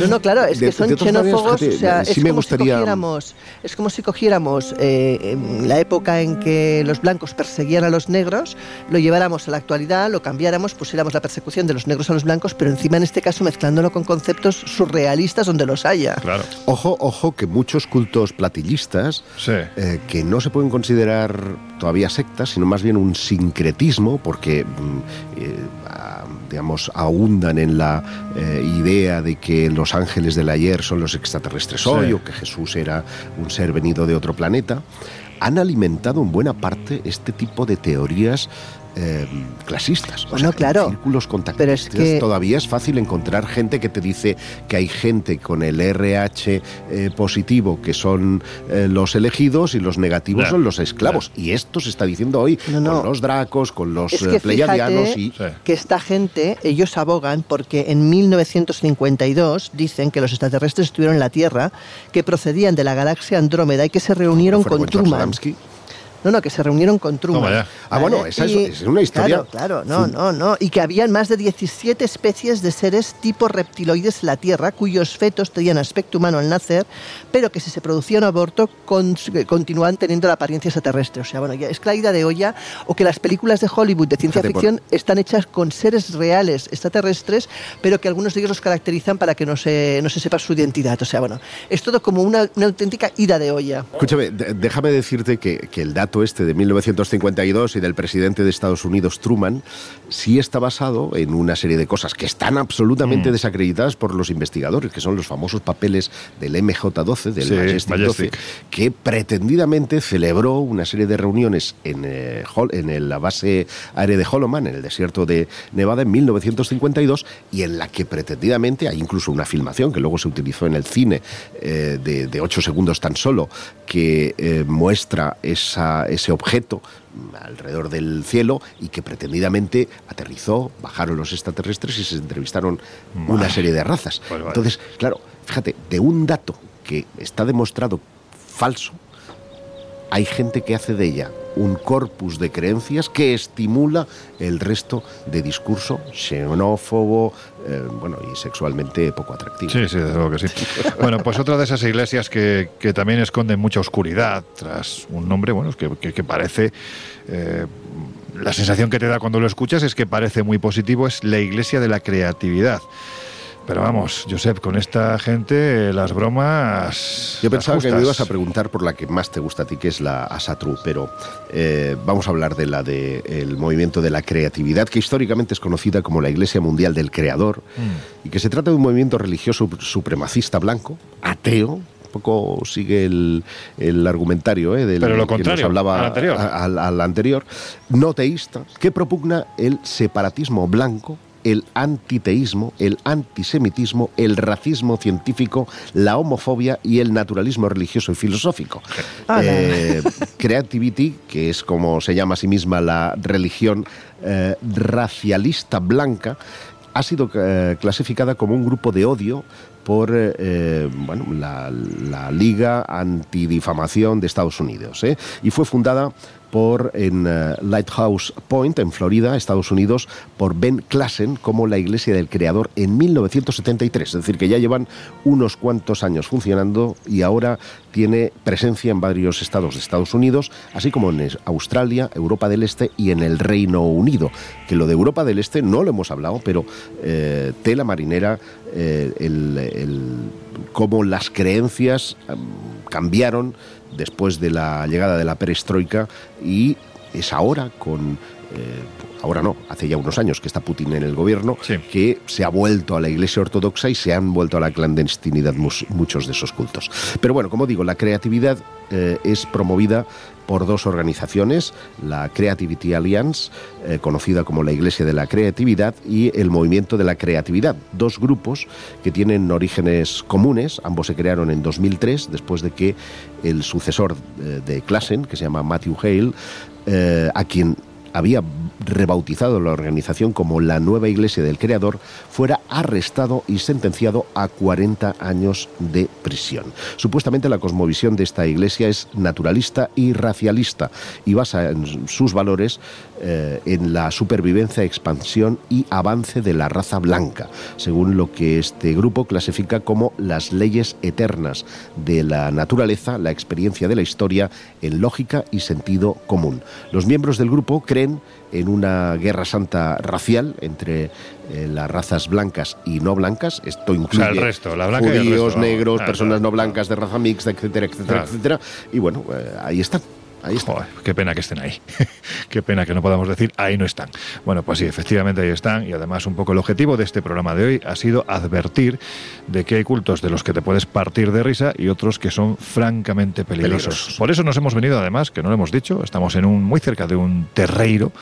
No, no, claro, es De- que son de todas maneras, xenófobos, fíjate, o sea, sí es, me como gustaría- si cogiéramos, es como si cogiéramos eh, en la época en que los blancos perseguían a los negros, lo lleváramos a la actualidad, lo cambiáramos, pusiéramos la persecución de los negros a los blancos, pero encima en este caso mezclándolo con conceptos surrealistas donde los haya. Claro. Ojo, ojo, que muchos cultos platillistas, eh, que no se pueden considerar todavía sectas, sino más bien un sincretismo, porque, mm, eh, digamos, ahundan en la eh, idea de que los ángeles del ayer son los extraterrestres Sí. hoy, o que Jesús era un ser venido de otro planeta, han alimentado en buena parte este tipo de teorías eh, clasistas. O Bueno, sea, claro, En círculos contactistas que- todavía es fácil encontrar gente que te dice que hay gente con el RH eh, positivo que son eh, los elegidos y los negativos son los esclavos. Y esto se está diciendo hoy con los dracos, con los Es eh, que pleiadianos y... que esta gente, ellos abogan porque en 1952 dicen que los extraterrestres estuvieron en la Tierra, que procedían de la galaxia Andrómeda y que se reunieron con Truman. Adamski. No, no, que se reunieron con Truman. Toma ya. Ah, bueno, esa es- Y- es una historia Claro, claro, no, no, no. Y que habían más de 17 especies de seres tipo reptiloides en la Tierra, cuyos fetos tenían aspecto humano al nacer, pero que si se producía un aborto con- continúan teniendo la apariencia extraterrestre. O sea, bueno, ya es que la ida de olla, o que las películas de Hollywood de ciencia Fíjate, por- ficción están hechas con seres reales extraterrestres, pero que algunos de ellos los caracterizan para que no se, no se sepa su identidad. O sea, bueno, es todo como una, una auténtica ida de olla. Escúchame, déjame decirte que, que el dato este de 1952 y del presidente de Estados Unidos, Truman, sí está basado en una serie de cosas que están absolutamente Mm. desacreditadas por los investigadores, que son los famosos papeles del MJ-12, del Sí, Majestic, Majestic. 12, que pretendidamente celebró una serie de reuniones en, eh, en la base aérea de Holloman, en el desierto de Nevada, en 1952, y en la que pretendidamente hay incluso una filmación que luego se utilizó en el cine eh, de, de ocho segundos tan solo, que eh, muestra esa, ese objeto alrededor del cielo y que pretendidamente aterrizó, bajaron los extraterrestres y se entrevistaron una serie de razas. Pues vale. Entonces, claro, fíjate, de un dato que está demostrado falso, hay gente que hace de ella un corpus de creencias que estimula el resto de discurso xenófobo, eh, bueno, y sexualmente poco atractivo. Sí, sí, desde luego que sí. bueno, pues otra de esas iglesias que, que también esconden mucha oscuridad tras un nombre, bueno, que, que, parece... Eh, la sensación que te da cuando lo escuchas es que parece muy positivo, es la iglesia de la creatividad. Pero vamos, Josep, con esta gente las bromas... Yo pensaba que me ibas a preguntar por la que más te gusta a ti, que es la Asatru, pero eh, vamos a hablar de la del movimiento de la creatividad, que históricamente es conocida como la Iglesia Mundial del Creador, Mm. y que se trata de un movimiento religioso supremacista blanco, ateo, un poco sigue el, el argumentario ¿eh? del Pero lo que nos hablaba al anterior. a- al- al anterior, no teísta, que propugna el separatismo blanco el antiteísmo, el antisemitismo, el racismo científico, la homofobia y el naturalismo religioso y filosófico. Eh, creativity, que es como se llama a sí misma la religión eh, racialista blanca, ha sido eh, clasificada como un grupo de odio por eh, bueno, la, la Liga Antidifamación de Estados Unidos. ¿eh? Y fue fundada por en eh, Lighthouse Point, en Florida, Estados Unidos, por Ben Klassen como la Iglesia del Creador en 1973. Es decir, que ya llevan unos cuantos años funcionando y ahora tiene presencia en varios estados de Estados Unidos, así como en Australia, Europa del Este y en el Reino Unido. Que lo de Europa del Este no lo hemos hablado, pero eh, tela marinera, eh, el- cómo las creencias em, cambiaron después de la llegada de la perestroika y es ahora con... eh, ahora no, hace ya unos años que está Putin en el gobierno, que se ha vuelto a la Iglesia Ortodoxa y se han vuelto a la clandestinidad muchos de esos cultos. Pero bueno, como digo, la creatividad eh, es promovida por dos organizaciones, la Creativity Alliance, eh, conocida como la Iglesia de la Creatividad, y el Movimiento de la Creatividad, dos grupos que tienen orígenes comunes, ambos se crearon en 2003, después de que el sucesor eh, de Klassen, que se llama Matthew Hale, eh, a quien había rebautizado la organización como la nueva Iglesia del Creador, fuera arrestado y sentenciado a 40 años de prisión. Supuestamente la cosmovisión de esta iglesia es naturalista y racialista y basa en sus valores eh, en la supervivencia, expansión y avance de la raza blanca, según lo que este grupo clasifica como las leyes eternas de la naturaleza, la experiencia de la historia en lógica y sentido común. Los miembros del grupo creen en una guerra santa racial entre eh, las razas blancas y no blancas. Esto incluye el resto, la blanca y el judíos, resto, vamos. negros, Claro, personas no blancas de raza mixta, etcétera, etcétera, Claro. etcétera. Y bueno, eh, ahí están. Ahí están. Joder, qué pena que estén ahí. qué pena que no podamos decir, ahí no están. Bueno, pues sí, efectivamente ahí están. Y además, un poco el objetivo de este programa de hoy ha sido advertir de que hay cultos de los que te puedes partir de risa y otros que son francamente peligrosos. Peligrosos. Por eso nos hemos venido, además, que no lo hemos dicho, estamos en un muy cerca de un terreiro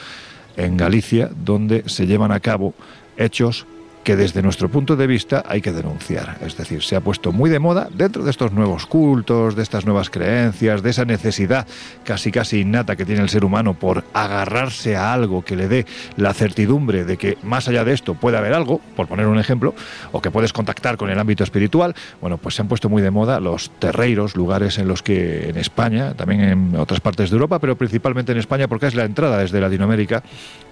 en Galicia donde se llevan a cabo hechos que desde nuestro punto de vista hay que denunciar. Es decir, se ha puesto muy de moda dentro de estos nuevos cultos, de estas nuevas creencias, de esa necesidad casi casi innata que tiene el ser humano por agarrarse a algo que le dé la certidumbre de que más allá de esto puede haber algo, por poner un ejemplo, o que puedes contactar con el ámbito espiritual. Bueno, pues se han puesto muy de moda los terreiros, lugares en los que en España, también en otras partes de Europa, pero principalmente en España porque es la entrada desde Latinoamérica,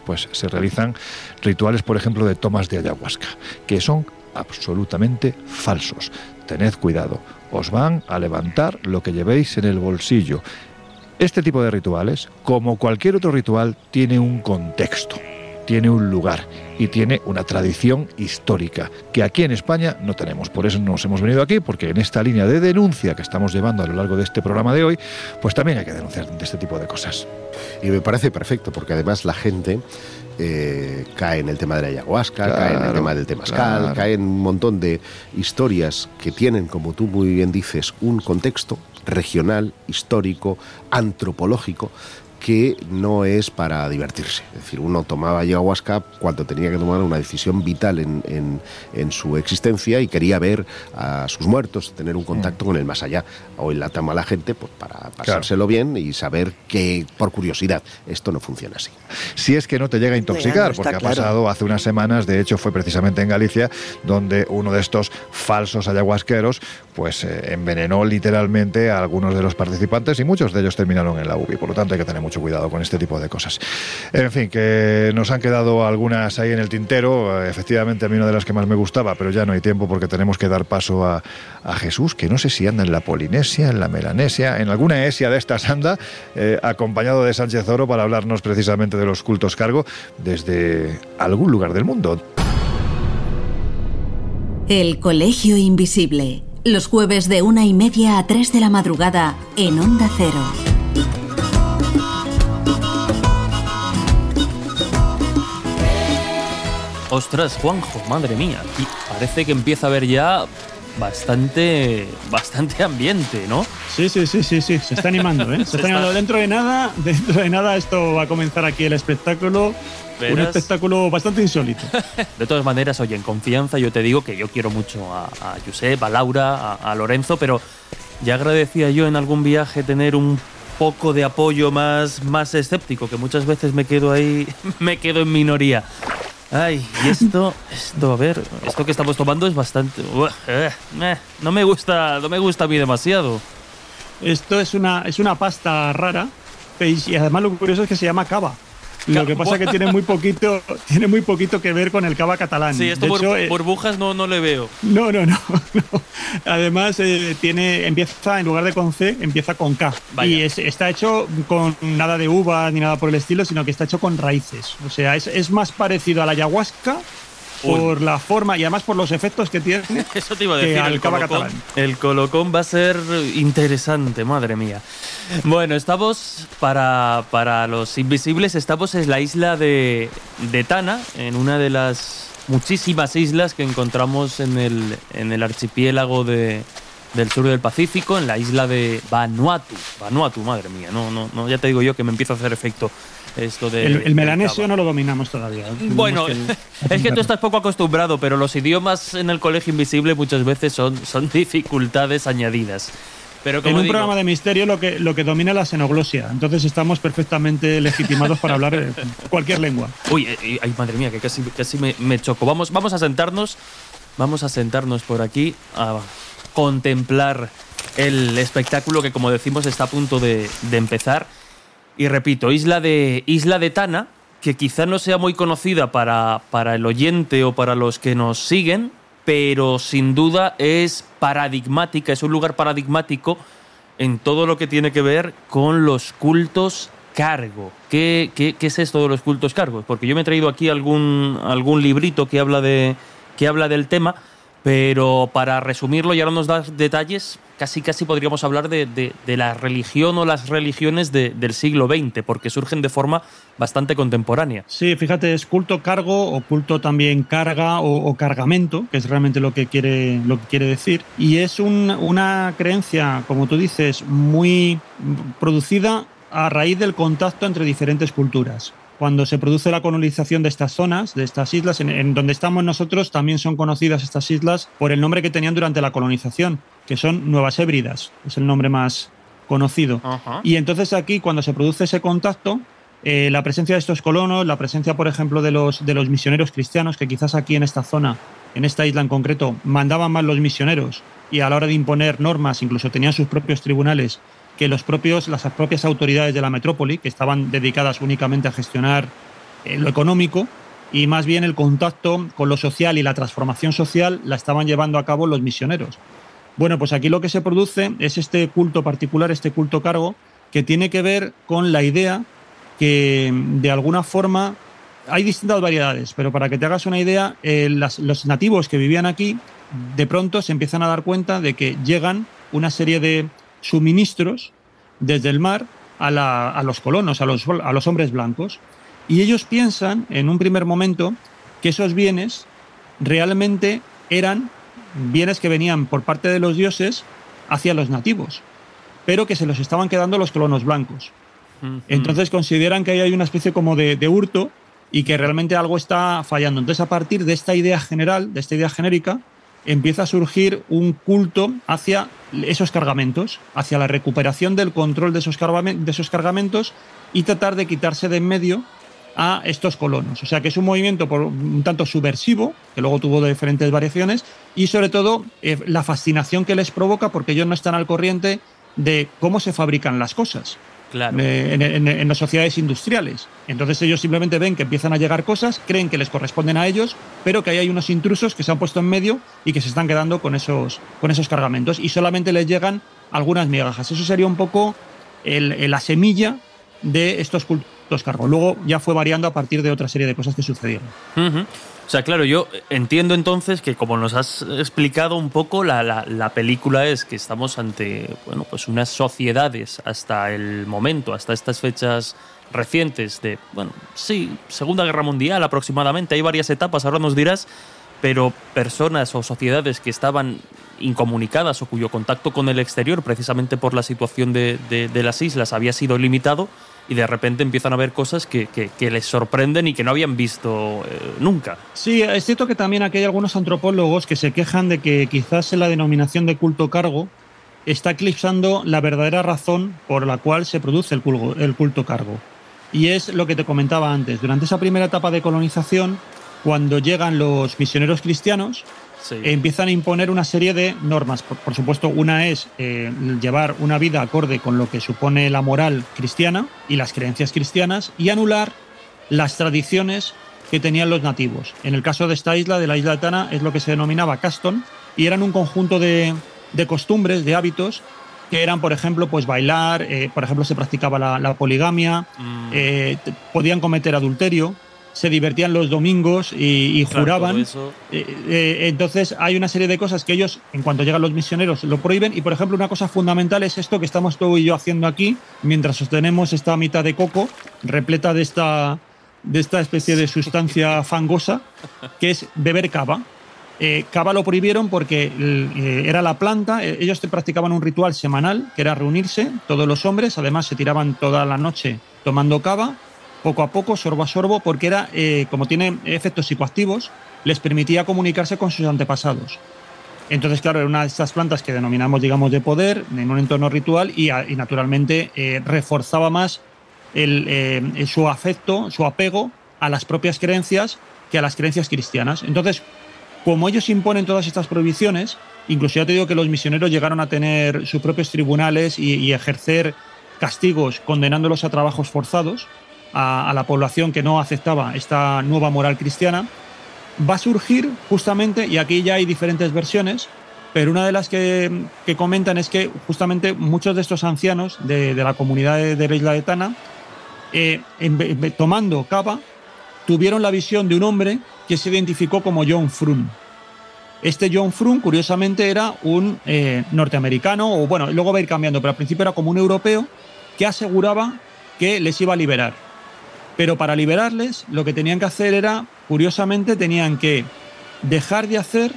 pues se realizan rituales, por ejemplo, de tomas de ayahuasca, que son absolutamente falsos. Tened cuidado, os van a levantar lo que llevéis en el bolsillo. Este tipo de rituales, como cualquier otro ritual, tiene un contexto, tiene un lugar y tiene una tradición histórica que aquí en España no tenemos. Por eso nos hemos venido aquí, porque en esta línea de denuncia que estamos llevando a lo largo de este programa de hoy, pues también hay que denunciar de este tipo de cosas. Y me parece perfecto, porque además la gente eh, cae en el tema de la ayahuasca, Claro, cae en el tema del temazcal, claro. cae en un montón de historias que tienen, como tú muy bien dices, un contexto regional, histórico, antropológico, que no es para divertirse. Es decir, uno tomaba ayahuasca cuando tenía que tomar una decisión vital en, en, su existencia y quería ver a sus muertos, tener un contacto con el más allá. Hoy la toma la gente pues, para pasárselo bien y saber que, por curiosidad, esto no funciona así. Si es que no te llega a intoxicar, porque ha pasado hace unas semanas, de hecho fue precisamente en Galicia, donde uno de estos falsos ayahuasqueros pues eh, envenenó literalmente a algunos de los participantes y muchos de ellos terminaron en la UBI. Por lo tanto, hay que tener mucho cuidado con este tipo de cosas. En fin, que nos han quedado algunas ahí en el tintero. Efectivamente, a mí una de las que más me gustaba, pero ya no hay tiempo porque tenemos que dar paso a, Jesús, que no sé si anda en la Polinesia, en la Melanesia, en alguna esia de estas anda, eh, acompañado de Sánchez Oro para hablarnos precisamente de los cultos cargo desde algún lugar del mundo. El Colegio Invisible. Los jueves de una y media a tres de la madrugada en Onda Cero. Ostras, Juanjo, madre mía. Y parece que empieza a haber ya bastante bastante ambiente, ¿no? Sí, sí, sí, sí, sí, se está animando, ¿eh? Se, está animando. Dentro de nada, dentro de nada esto va a comenzar aquí el espectáculo. Un espectáculo bastante insólito. De todas maneras, oye, en confianza yo te digo que yo quiero mucho a, a Josep, a Laura, a, Lorenzo, pero ya agradecía yo en algún viaje tener un poco de apoyo más, más escéptico, que muchas veces me quedo ahí, me quedo en minoría. Ay, y esto, esto, a ver, esto que estamos tomando es bastante... Eh, eh, no me gusta, no me gusta a mí demasiado. Esto es una, es una pasta rara y además lo curioso es que se llama cava. Lo que pasa es que tiene muy poquito, tiene muy poquito que ver con el cava catalán. Sí, esto eh, burbujas no, no le veo. No, no, no. Además, eh, tiene, empieza, en lugar de con C, empieza con K. Y está hecho con nada de uvas ni nada por el estilo, sino que está hecho con raíces. O sea, es, es más parecido a la ayahuasca por la forma y además por los efectos que tiene. Eso te iba a decir. el, colocón, el colocón va a ser interesante, madre mía. Bueno, estamos para, para los invisibles, estamos en la isla de, de Tana, en una de las muchísimas islas que encontramos en el, en el archipiélago de, del sur del Pacífico, en la isla de Vanuatu. Vanuatu, madre mía, no, no, no, ya te digo yo que me empieza a hacer efecto esto de. El, melanesio no lo dominamos todavía. Bueno, es que tú estás poco acostumbrado, pero los idiomas en el colegio invisible muchas veces son, son dificultades añadidas. Pero en un programa de misterio lo que, lo que domina es la xenoglosia, entonces estamos perfectamente legitimados para hablar eh, cualquier lengua. Uy, eh, ay, madre mía, que casi, casi me, me, choco. Vamos, vamos a sentarnos, vamos a sentarnos por aquí a contemplar el espectáculo que, como decimos, está a punto de, de empezar. Y repito, Isla de, Isla de Tana, que quizá no sea muy conocida para, para el oyente o para los que nos siguen, pero sin duda es paradigmática, es un lugar paradigmático en todo lo que tiene que ver con los cultos cargo. ¿Qué, qué, qué es esto de los cultos cargos? Porque yo me he traído aquí algún, algún librito que habla, de, que habla del tema pero para resumirlo y ahora nos das detalles, casi casi podríamos hablar de, la religión o las religiones del siglo XX, porque surgen de forma bastante contemporánea. Sí, fíjate, es culto cargo o culto también carga o, cargamento, que es realmente lo que quiere, lo que quiere decir. Y es una creencia, como tú dices, muy producida a raíz del contacto entre diferentes culturas cuando se produce la colonización de estas zonas, de estas islas, en, donde estamos nosotros, también son conocidas estas islas por el nombre que tenían durante la colonización, que son Nuevas Hébridas, es el nombre más conocido. Y entonces aquí, cuando se produce ese contacto, eh, la presencia de estos colonos, la presencia, por ejemplo, de los, de los misioneros cristianos, que quizás aquí en esta zona, en esta isla en concreto, mandaban más los misioneros y a la hora de imponer normas, incluso tenían sus propios tribunales, que los propios, las propias autoridades de la metrópoli, que estaban dedicadas únicamente a gestionar eh, lo económico, y más bien el contacto con lo social y la transformación social la estaban llevando a cabo los misioneros. Bueno, pues aquí lo que se produce es este culto particular, este culto cargo, que tiene que ver con la idea que de alguna forma hay distintas variedades, pero para que te hagas una idea, eh, los nativos que vivían aquí de pronto se empiezan a dar cuenta de que llegan una serie de suministros desde el mar a, los colonos, a los, a los hombres blancos. Y ellos piensan, en un primer momento, que esos bienes realmente eran bienes que venían por parte de los dioses hacia los nativos, pero que se los estaban quedando los colonos blancos. Entonces consideran que ahí hay una especie como de, de hurto y que realmente algo está fallando. Entonces, a partir de esta idea general, de esta idea genérica, empieza a surgir un culto hacia esos cargamentos, hacia la recuperación del control de esos, cargamentos y tratar de quitarse de en medio a estos colonos. O sea que es un movimiento por un tanto subversivo, que luego tuvo diferentes variaciones, y sobre todo eh, la fascinación que les provoca porque ellos no están al corriente de cómo se fabrican las cosas Eh, en, las sociedades industriales. Entonces ellos simplemente ven que empiezan a llegar cosas, creen que les corresponden a ellos, pero que ahí hay unos intrusos que se han puesto en medio y que se están quedando con esos, con esos cargamentos y solamente les llegan algunas migajas. Eso sería un poco la semilla de estos cultos cargo. Luego ya fue variando a partir de otra serie de cosas que sucedieron. Ujú. O sea, claro, yo entiendo entonces que como nos has explicado un poco, la, la- la película es que estamos ante bueno, pues unas sociedades hasta el momento, hasta estas fechas recientes de, bueno, sí, Segunda Guerra Mundial aproximadamente, hay varias etapas, ahora nos dirás, pero personas o sociedades que estaban incomunicadas o cuyo contacto con el exterior, precisamente por la situación de- de las islas, había sido limitado y de repente empiezan a ver cosas que, que- les sorprenden y que no habían visto eh, nunca. Sí, es cierto que también aquí hay algunos antropólogos que se quejan de que quizás en la denominación de culto cargo está eclipsando la verdadera razón por la cual se produce el culto, el culto cargo. Y es lo que te comentaba antes. Durante esa primera etapa de colonización, cuando llegan los misioneros cristianos, Sí. empiezan a imponer una serie de normas. Por, por supuesto, una es eh, llevar una vida acorde con lo que supone la moral cristiana y las creencias cristianas y anular las tradiciones que tenían los nativos. En el caso de esta isla, de la isla de Tana, es lo que se denominaba Caston y eran un conjunto de, de costumbres, de hábitos que eran, por ejemplo, pues bailar, eh, por ejemplo, se practicaba la, la poligamia, Mm. eh, podían cometer adulterio, se divertían los domingos y, juraban. Eh, eh, entonces hay una serie de cosas que ellos, en cuanto llegan los misioneros, lo prohíben. Y por ejemplo, una cosa fundamental es esto que estamos tú y yo haciendo aquí, mientras sostenemos esta mitad de coco repleta de esta, de esta especie de sustancia fangosa, que es beber cava. Eh, cava lo prohibieron porque eh, era la planta, eh, ellos te practicaban un ritual semanal, que era reunirse, todos los hombres, además se tiraban toda la noche tomando cava, poco a poco, sorbo a sorbo, porque era, eh, como tiene efectos psicoactivos, les permitía comunicarse con sus antepasados. Entonces, claro, era una de estas plantas que denominamos, digamos, de poder, en un entorno ritual, y, naturalmente eh, reforzaba más eh, su afecto, su apego a las propias creencias que a las creencias cristianas. Entonces, como ellos imponen todas estas prohibiciones, incluso ya te digo que los misioneros llegaron a tener sus propios tribunales y, y ejercer castigos condenándolos a trabajos forzados a, la población que no aceptaba esta nueva moral cristiana, va a surgir justamente, y aquí ya hay diferentes versiones, pero una de las que, comentan es que justamente muchos de estos ancianos de, la comunidad de, la isla de Tana, eh, tomando cava, tuvieron la visión de un hombre que se identificó como John Frun. Este John Frun, curiosamente, era un eh, norteamericano, o bueno, luego va a ir cambiando, pero al principio era como un europeo que aseguraba que les iba a liberar. Pero para liberarles, lo que tenían que hacer era, curiosamente, tenían que dejar de hacer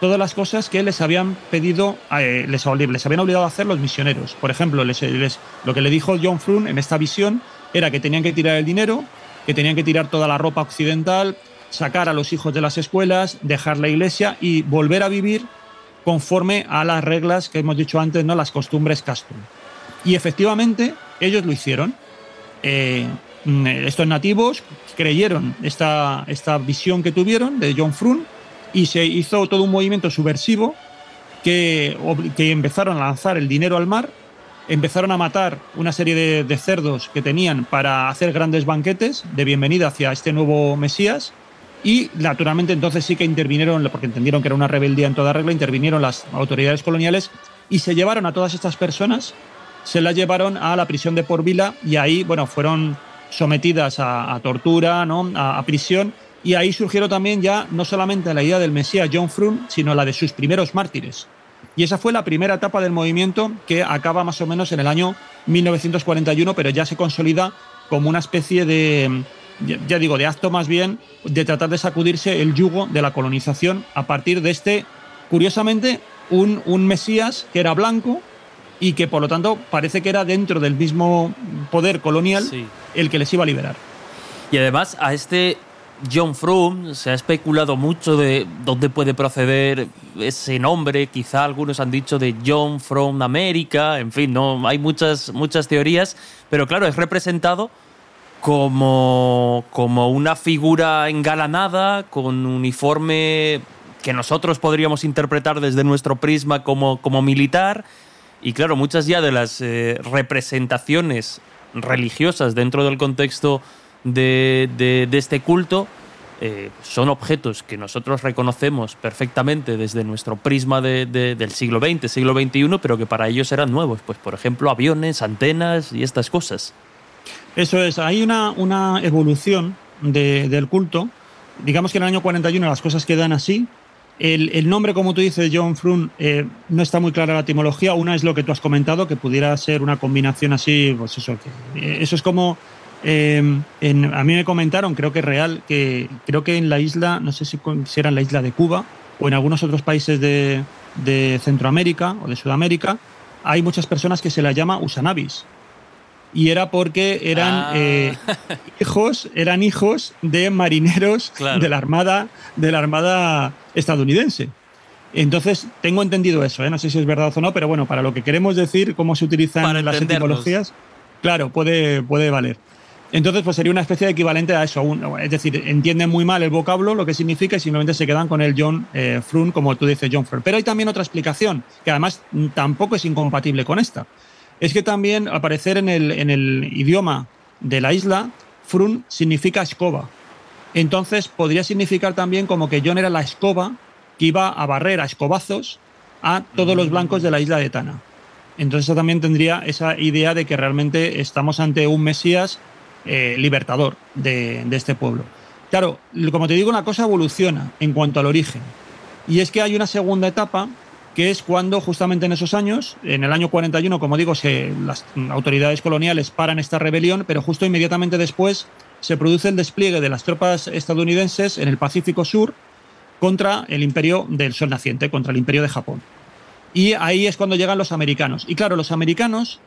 todas las cosas que les habían pedido, eh, les, les habían obligado a hacer los misioneros. Por ejemplo, les- les- lo que le dijo John Frun en esta visión era que tenían que tirar el dinero, que tenían que tirar toda la ropa occidental, sacar a los hijos de las escuelas, dejar la iglesia y volver a vivir conforme a las reglas que hemos dicho antes, ¿no? las costumbres castro. Y efectivamente, ellos lo hicieron. Eh, estos nativos creyeron esta, esta visión que tuvieron de John Frun y se hizo todo un movimiento subversivo que, que empezaron a lanzar el dinero al mar, empezaron a matar una serie de, cerdos que tenían para hacer grandes banquetes de bienvenida hacia este nuevo Mesías y naturalmente entonces sí que intervinieron, porque entendieron que era una rebeldía en toda regla, intervinieron las autoridades coloniales y se llevaron a todas estas personas, se las llevaron a la prisión de Por Vila y ahí, bueno, fueron sometidas a, tortura, ¿no? a, prisión y ahí surgieron también ya no solamente la idea del Mesías John Frun, sino la de sus primeros mártires. Y esa fue la primera etapa del movimiento que acaba más o menos en el año 1941, pero ya se consolida como una especie de, ya- digo, de acto más bien de tratar de sacudirse el yugo de la colonización a partir de este, curiosamente, un Mesías que era blanco, y que por lo tanto parece que era dentro del mismo poder colonial el que les iba a liberar. Y además a este John Froome se ha especulado mucho de dónde puede proceder ese nombre, quizá algunos han dicho de John from America, en fin, no hay muchas muchas teorías, pero claro, es representado como, como una figura engalanada con uniforme que nosotros podríamos interpretar desde nuestro prisma como, como militar. Y claro, muchas ya de las eh, representaciones religiosas dentro del contexto de, este culto eh, son objetos que nosotros reconocemos perfectamente desde nuestro prisma del siglo XX, siglo XXI, pero que para ellos eran nuevos. Pues, por ejemplo, aviones, antenas y estas cosas. Eso es, hay una, una evolución del culto. Digamos que en el año 41 las cosas quedan así, el, nombre, como tú dices, John Frun, eh, no está muy clara la etimología. Una es lo que tú has comentado, que pudiera ser una combinación así, pues eso, eh, eso es como eh, a mí me comentaron, creo que es real, que creo que en la isla, no sé si, era en la isla de Cuba o en algunos otros países de, de Centroamérica o de Sudamérica, hay muchas personas que se la llama usanabis y era porque eran ah. eh, hijos, eran hijos de marineros de la armada, de la armada estadounidense. Entonces, tengo entendido eso, ¿eh? no sé si es verdad o no, pero bueno, para lo que queremos decir, cómo se utilizan las etimologías, claro, puede, puede valer. Entonces, pues sería una especie de equivalente a eso. es decir, entienden muy mal el vocablo, lo que significa, y simplemente se quedan con el John eh, Frun, como tú dices, John Frun. Pero hay también otra explicación, que además tampoco es incompatible con esta es que también aparecer en el, en el idioma de la isla, Frun significa escoba. Entonces podría significar también como que John era la escoba que iba a barrer a escobazos a todos los blancos de la isla de Tana. Entonces eso también tendría esa idea de que realmente estamos ante un Mesías eh, libertador de, de este pueblo. Claro, como te digo, una cosa evoluciona en cuanto al origen. Y es que hay una segunda etapa que es cuando justamente en esos años, en el año 41, como digo, las autoridades coloniales paran esta rebelión, pero justo inmediatamente después se produce el despliegue de las tropas estadounidenses en el Pacífico Sur contra el imperio del Sol Naciente, contra el imperio de Japón. Y ahí es cuando llegan los americanos. Y claro, los americanos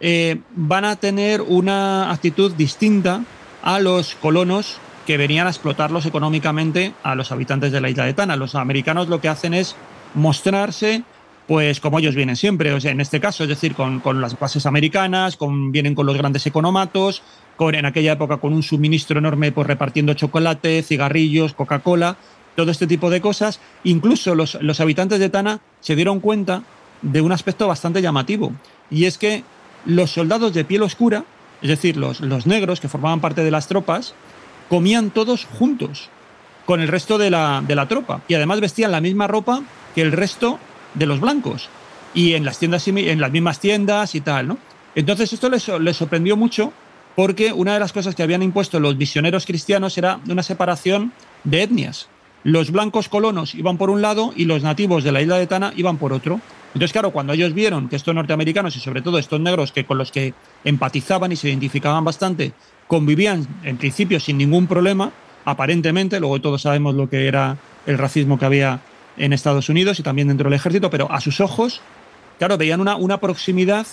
eh, van a tener una actitud distinta a los colonos que venían a explotarlos económicamente a los habitantes de la isla de Tana. Los americanos lo que hacen es mostrarse pues como ellos vienen siempre, o sea, en este caso, es decir, con, las bases americanas, con, vienen con los grandes economatos, con en aquella época con un suministro enorme pues repartiendo chocolate, cigarrillos, Coca-Cola, todo este tipo de cosas. Incluso los, los habitantes de Tana se dieron cuenta de un aspecto bastante llamativo, y es que los soldados de piel oscura, es decir, los, los negros que formaban parte de las tropas, comían todos juntos con el resto de la, de la tropa, y además vestían la misma ropa que el resto de los blancos. Y en las tiendas en las mismas tiendas y tal, ¿no? Entonces esto les, sorprendió mucho porque una de las cosas que habían impuesto los misioneros cristianos era una separación de etnias. Los blancos colonos iban por un lado y los nativos de la isla de Tana iban por otro. Entonces, claro, cuando ellos vieron que estos norteamericanos y sobre todo estos negros que con los que empatizaban y se identificaban bastante convivían en principio sin ningún problema, aparentemente, luego todos sabemos lo que era el racismo que había en Estados Unidos y también dentro del ejército, pero a sus ojos, claro, veían una, una proximidad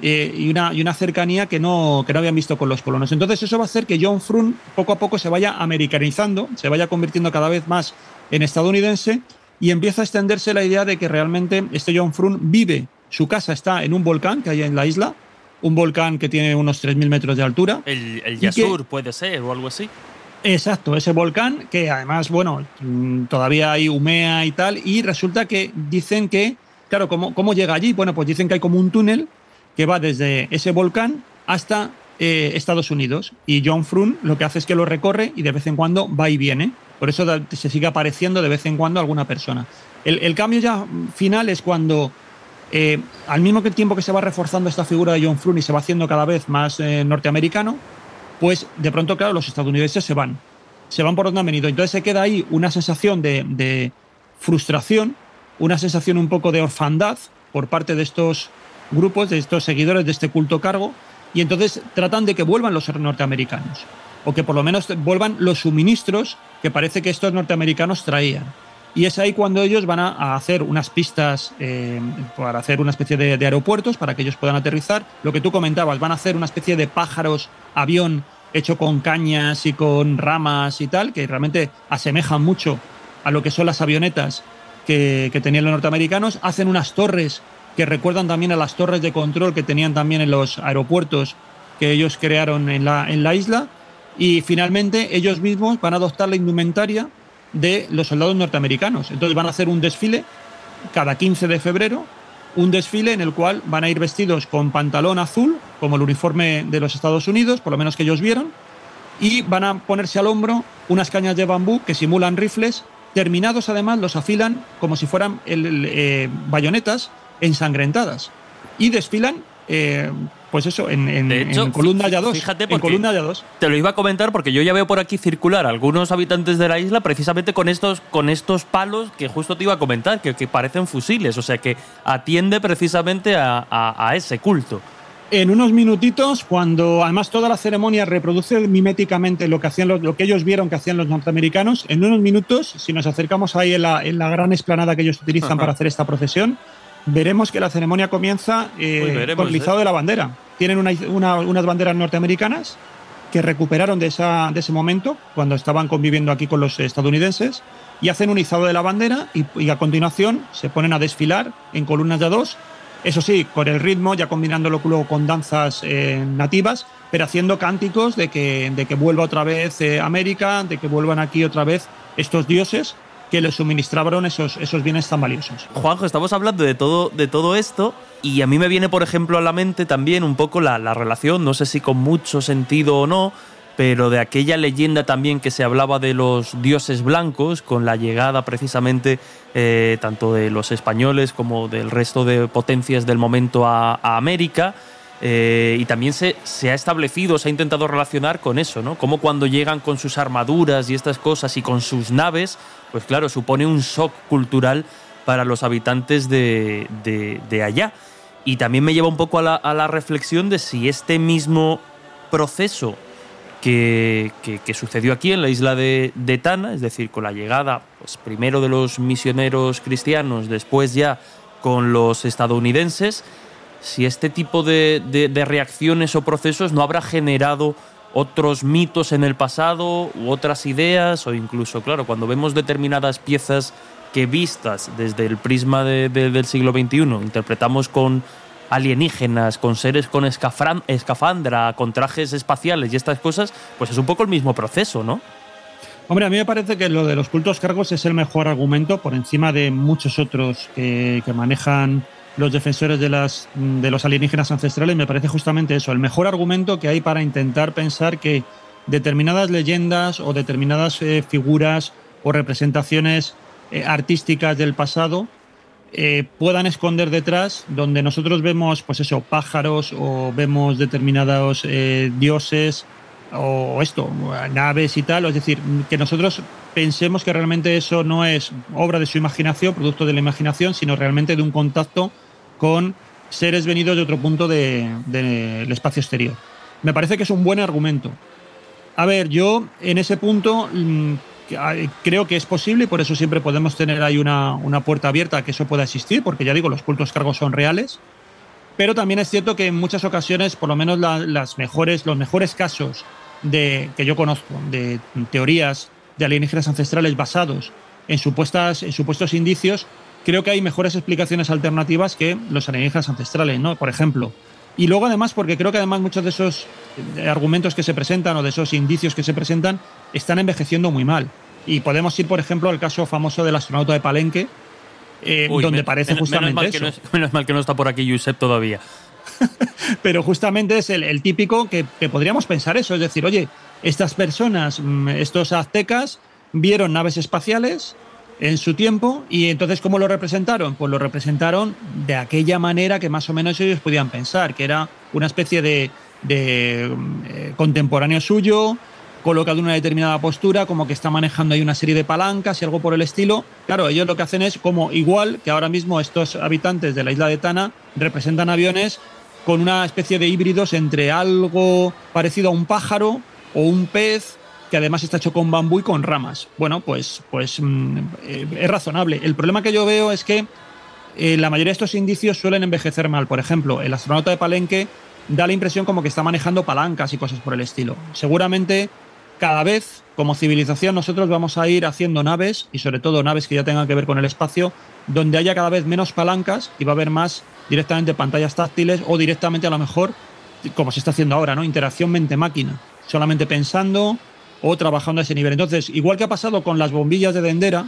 eh, y, una, y una cercanía que no, que no habían visto con los colonos. Entonces eso va a hacer que John Frun poco a poco se vaya americanizando, se vaya convirtiendo cada vez más en estadounidense y empieza a extenderse la idea de que realmente este John Frun vive, su casa está en un volcán que hay en la isla, un volcán que tiene unos 3.000 metros de altura. El, el Yasur puede ser o algo así. Exacto, ese volcán que además, bueno, mm, todavía hay humea y tal, y resulta que dicen que, claro, ¿cómo, cómo llega allí? Bueno, pues dicen que hay como un túnel que va desde ese volcán hasta eh, Estados Unidos, y John Frun lo que hace es que lo recorre y de vez en cuando va y viene, por eso se sigue apareciendo de vez en cuando alguna persona. El, cambio ya final es cuando eh, al mismo tiempo que se va reforzando esta figura de John Frun y se va haciendo cada vez más eh, norteamericano, pues de pronto, claro, los estadounidenses se van. Se van por donde han venido. Entonces se queda ahí una sensación de, frustración, una sensación un poco de orfandad por parte de estos grupos, de estos seguidores de este culto cargo, y entonces tratan de que vuelvan los norteamericanos, o que por lo menos vuelvan los suministros que parece que estos norteamericanos traían. Y es ahí cuando ellos van a, hacer unas pistas eh, para hacer una especie de, de aeropuertos para que ellos puedan aterrizar. Lo que tú comentabas, van a hacer una especie de pájaros avión hecho con cañas y con ramas y tal, que realmente asemejan mucho a lo que son las avionetas que, que tenían los norteamericanos. Hacen unas torres que recuerdan también a las torres de control que tenían también en los aeropuertos que ellos crearon en la, en la isla. Y finalmente ellos mismos van a adoptar la indumentaria de los soldados norteamericanos. Entonces van a hacer un desfile cada 15 de febrero, un desfile en el cual van a ir vestidos con pantalón azul, como el uniforme de los Estados Unidos, por lo menos que ellos vieron, y van a ponerse al hombro unas cañas de bambú que simulan rifles, terminados además los afilan como si fueran eh, bayonetas ensangrentadas, y desfilan, eh, pues eso, en, en, De hecho, en columna ya dos. fíjate en columna ya dos. Te lo iba a comentar porque yo ya veo por aquí circular algunos habitantes de la isla precisamente con estos, con estos palos que justo te iba a comentar, que, que parecen fusiles, o sea que atiende precisamente a, a- a ese culto. En unos minutitos, cuando además toda la ceremonia reproduce miméticamente lo que, hacían los- lo que ellos vieron que hacían los norteamericanos, en unos minutos, si nos acercamos ahí en la, en la gran esplanada que ellos utilizan Ajá. para hacer esta procesión, veremos que la ceremonia comienza eh, Uy, veremos, con el izado ¿eh? de la bandera. Tienen una- una- unas banderas norteamericanas que recuperaron de, esa, de ese momento, cuando estaban conviviendo aquí con los estadounidenses, y hacen un izado de la bandera y, y a continuación se ponen a desfilar en columnas de a dos, eso sí, con el ritmo, ya combinándolo luego con danzas eh, nativas, pero haciendo cánticos de que, de que vuelva otra vez eh, América, de que vuelvan aquí otra vez estos dioses que les suministraron esos, esos bienes tan valiosos. Juanjo, estamos hablando de todo, de todo esto y a mí me viene, por ejemplo, a la mente también un poco la, la relación, no sé si con mucho sentido o no, pero de aquella leyenda también que se hablaba de los dioses blancos, con la llegada precisamente eh, tanto de los españoles como del resto de potencias del momento a América. Eh, y también se, se ha establecido, se ha intentado relacionar con eso, ¿no? Como cuando llegan con sus armaduras y estas cosas y con sus naves, pues claro, supone un shock cultural para los habitantes de, de- allá. Y también me lleva un poco a la, a la reflexión de si este mismo proceso que, que- que sucedió aquí en la isla de, de Tana, es decir, con la llegada pues, primero de los misioneros cristianos, después ya con los estadounidenses, si este tipo de, de- reacciones o procesos no habrá generado otros mitos en el pasado u otras ideas o incluso, claro, cuando vemos determinadas piezas que vistas desde el prisma de- de- del siglo XXI interpretamos con alienígenas, con seres con escafandra, con trajes espaciales y estas cosas, pues es un poco el mismo proceso, ¿no? Hombre, a mí me parece que lo de los cultos cargos es el mejor argumento por encima de muchos otros que manejan los defensores de, las, de los alienígenas ancestrales. Me parece justamente eso, el mejor argumento que hay para intentar pensar que determinadas leyendas o determinadas eh, figuras o representaciones eh, artísticas del pasado eh, puedan esconder detrás donde nosotros vemos, pues eso, pájaros o vemos determinados eh, dioses o esto, naves y tal, es decir, que nosotros pensemos que realmente eso no es obra de su imaginación, producto de la imaginación, sino realmente de un contacto con seres venidos de otro punto de- del espacio exterior. Me parece que es un buen argumento. A ver, yo en ese punto mm, ah, creo que es posible y por eso siempre podemos tener ahí una, una puerta abierta a que eso pueda existir, porque ya digo, los cultos cargos son reales. Pero también es cierto que en muchas ocasiones, por lo menos la- las mejores, los mejores casos de, que yo conozco de teorías de alienígenas ancestrales basados en, supuestas, en supuestos indicios, creo que hay mejores explicaciones alternativas que los alienígenas ancestrales, ¿no? Por ejemplo. Y luego además, porque creo que además muchos de esos eh, argumentos que se presentan o de esos indicios que se presentan están envejeciendo muy mal. Y podemos ir, por ejemplo, al caso famoso del astronauta de Palenque, eh, Uy, donde parece menos justamente mal, eso. que no es- menos mal que no está por aquí Josep todavía. Pero justamente es el, el típico que, que podríamos pensar eso, es decir, oye, estas personas, mm, estos aztecas, vieron naves espaciales en su tiempo y entonces ¿cómo lo representaron? Pues lo representaron de aquella manera que más o menos ellos podían pensar, que era una especie de, eh, contemporáneo suyo, colocado en una determinada postura, como que está manejando ahí una serie de palancas y algo por el estilo. Claro, ellos lo que hacen es como igual que ahora mismo estos habitantes de la isla de Tana representan aviones con una especie de híbridos entre algo parecido a un pájaro o un pez que además está hecho con bambú y con ramas. Bueno, pues, pues mm, eh, es razonable. El problema que yo veo es que eh, la mayoría de estos indicios suelen envejecer mal. Por ejemplo, el astronauta de Palenque da la impresión como que está manejando palancas y cosas por el estilo. Seguramente cada vez como civilización nosotros vamos a ir haciendo naves y sobre todo naves que ya tengan que ver con el espacio donde haya cada vez menos palancas y va a haber más directamente pantallas táctiles o directamente a lo mejor como se está haciendo ahora, ¿no? Interacción mente-máquina, solamente pensando o trabajando a ese nivel. Entonces, igual que ha pasado con las bombillas de Dendera,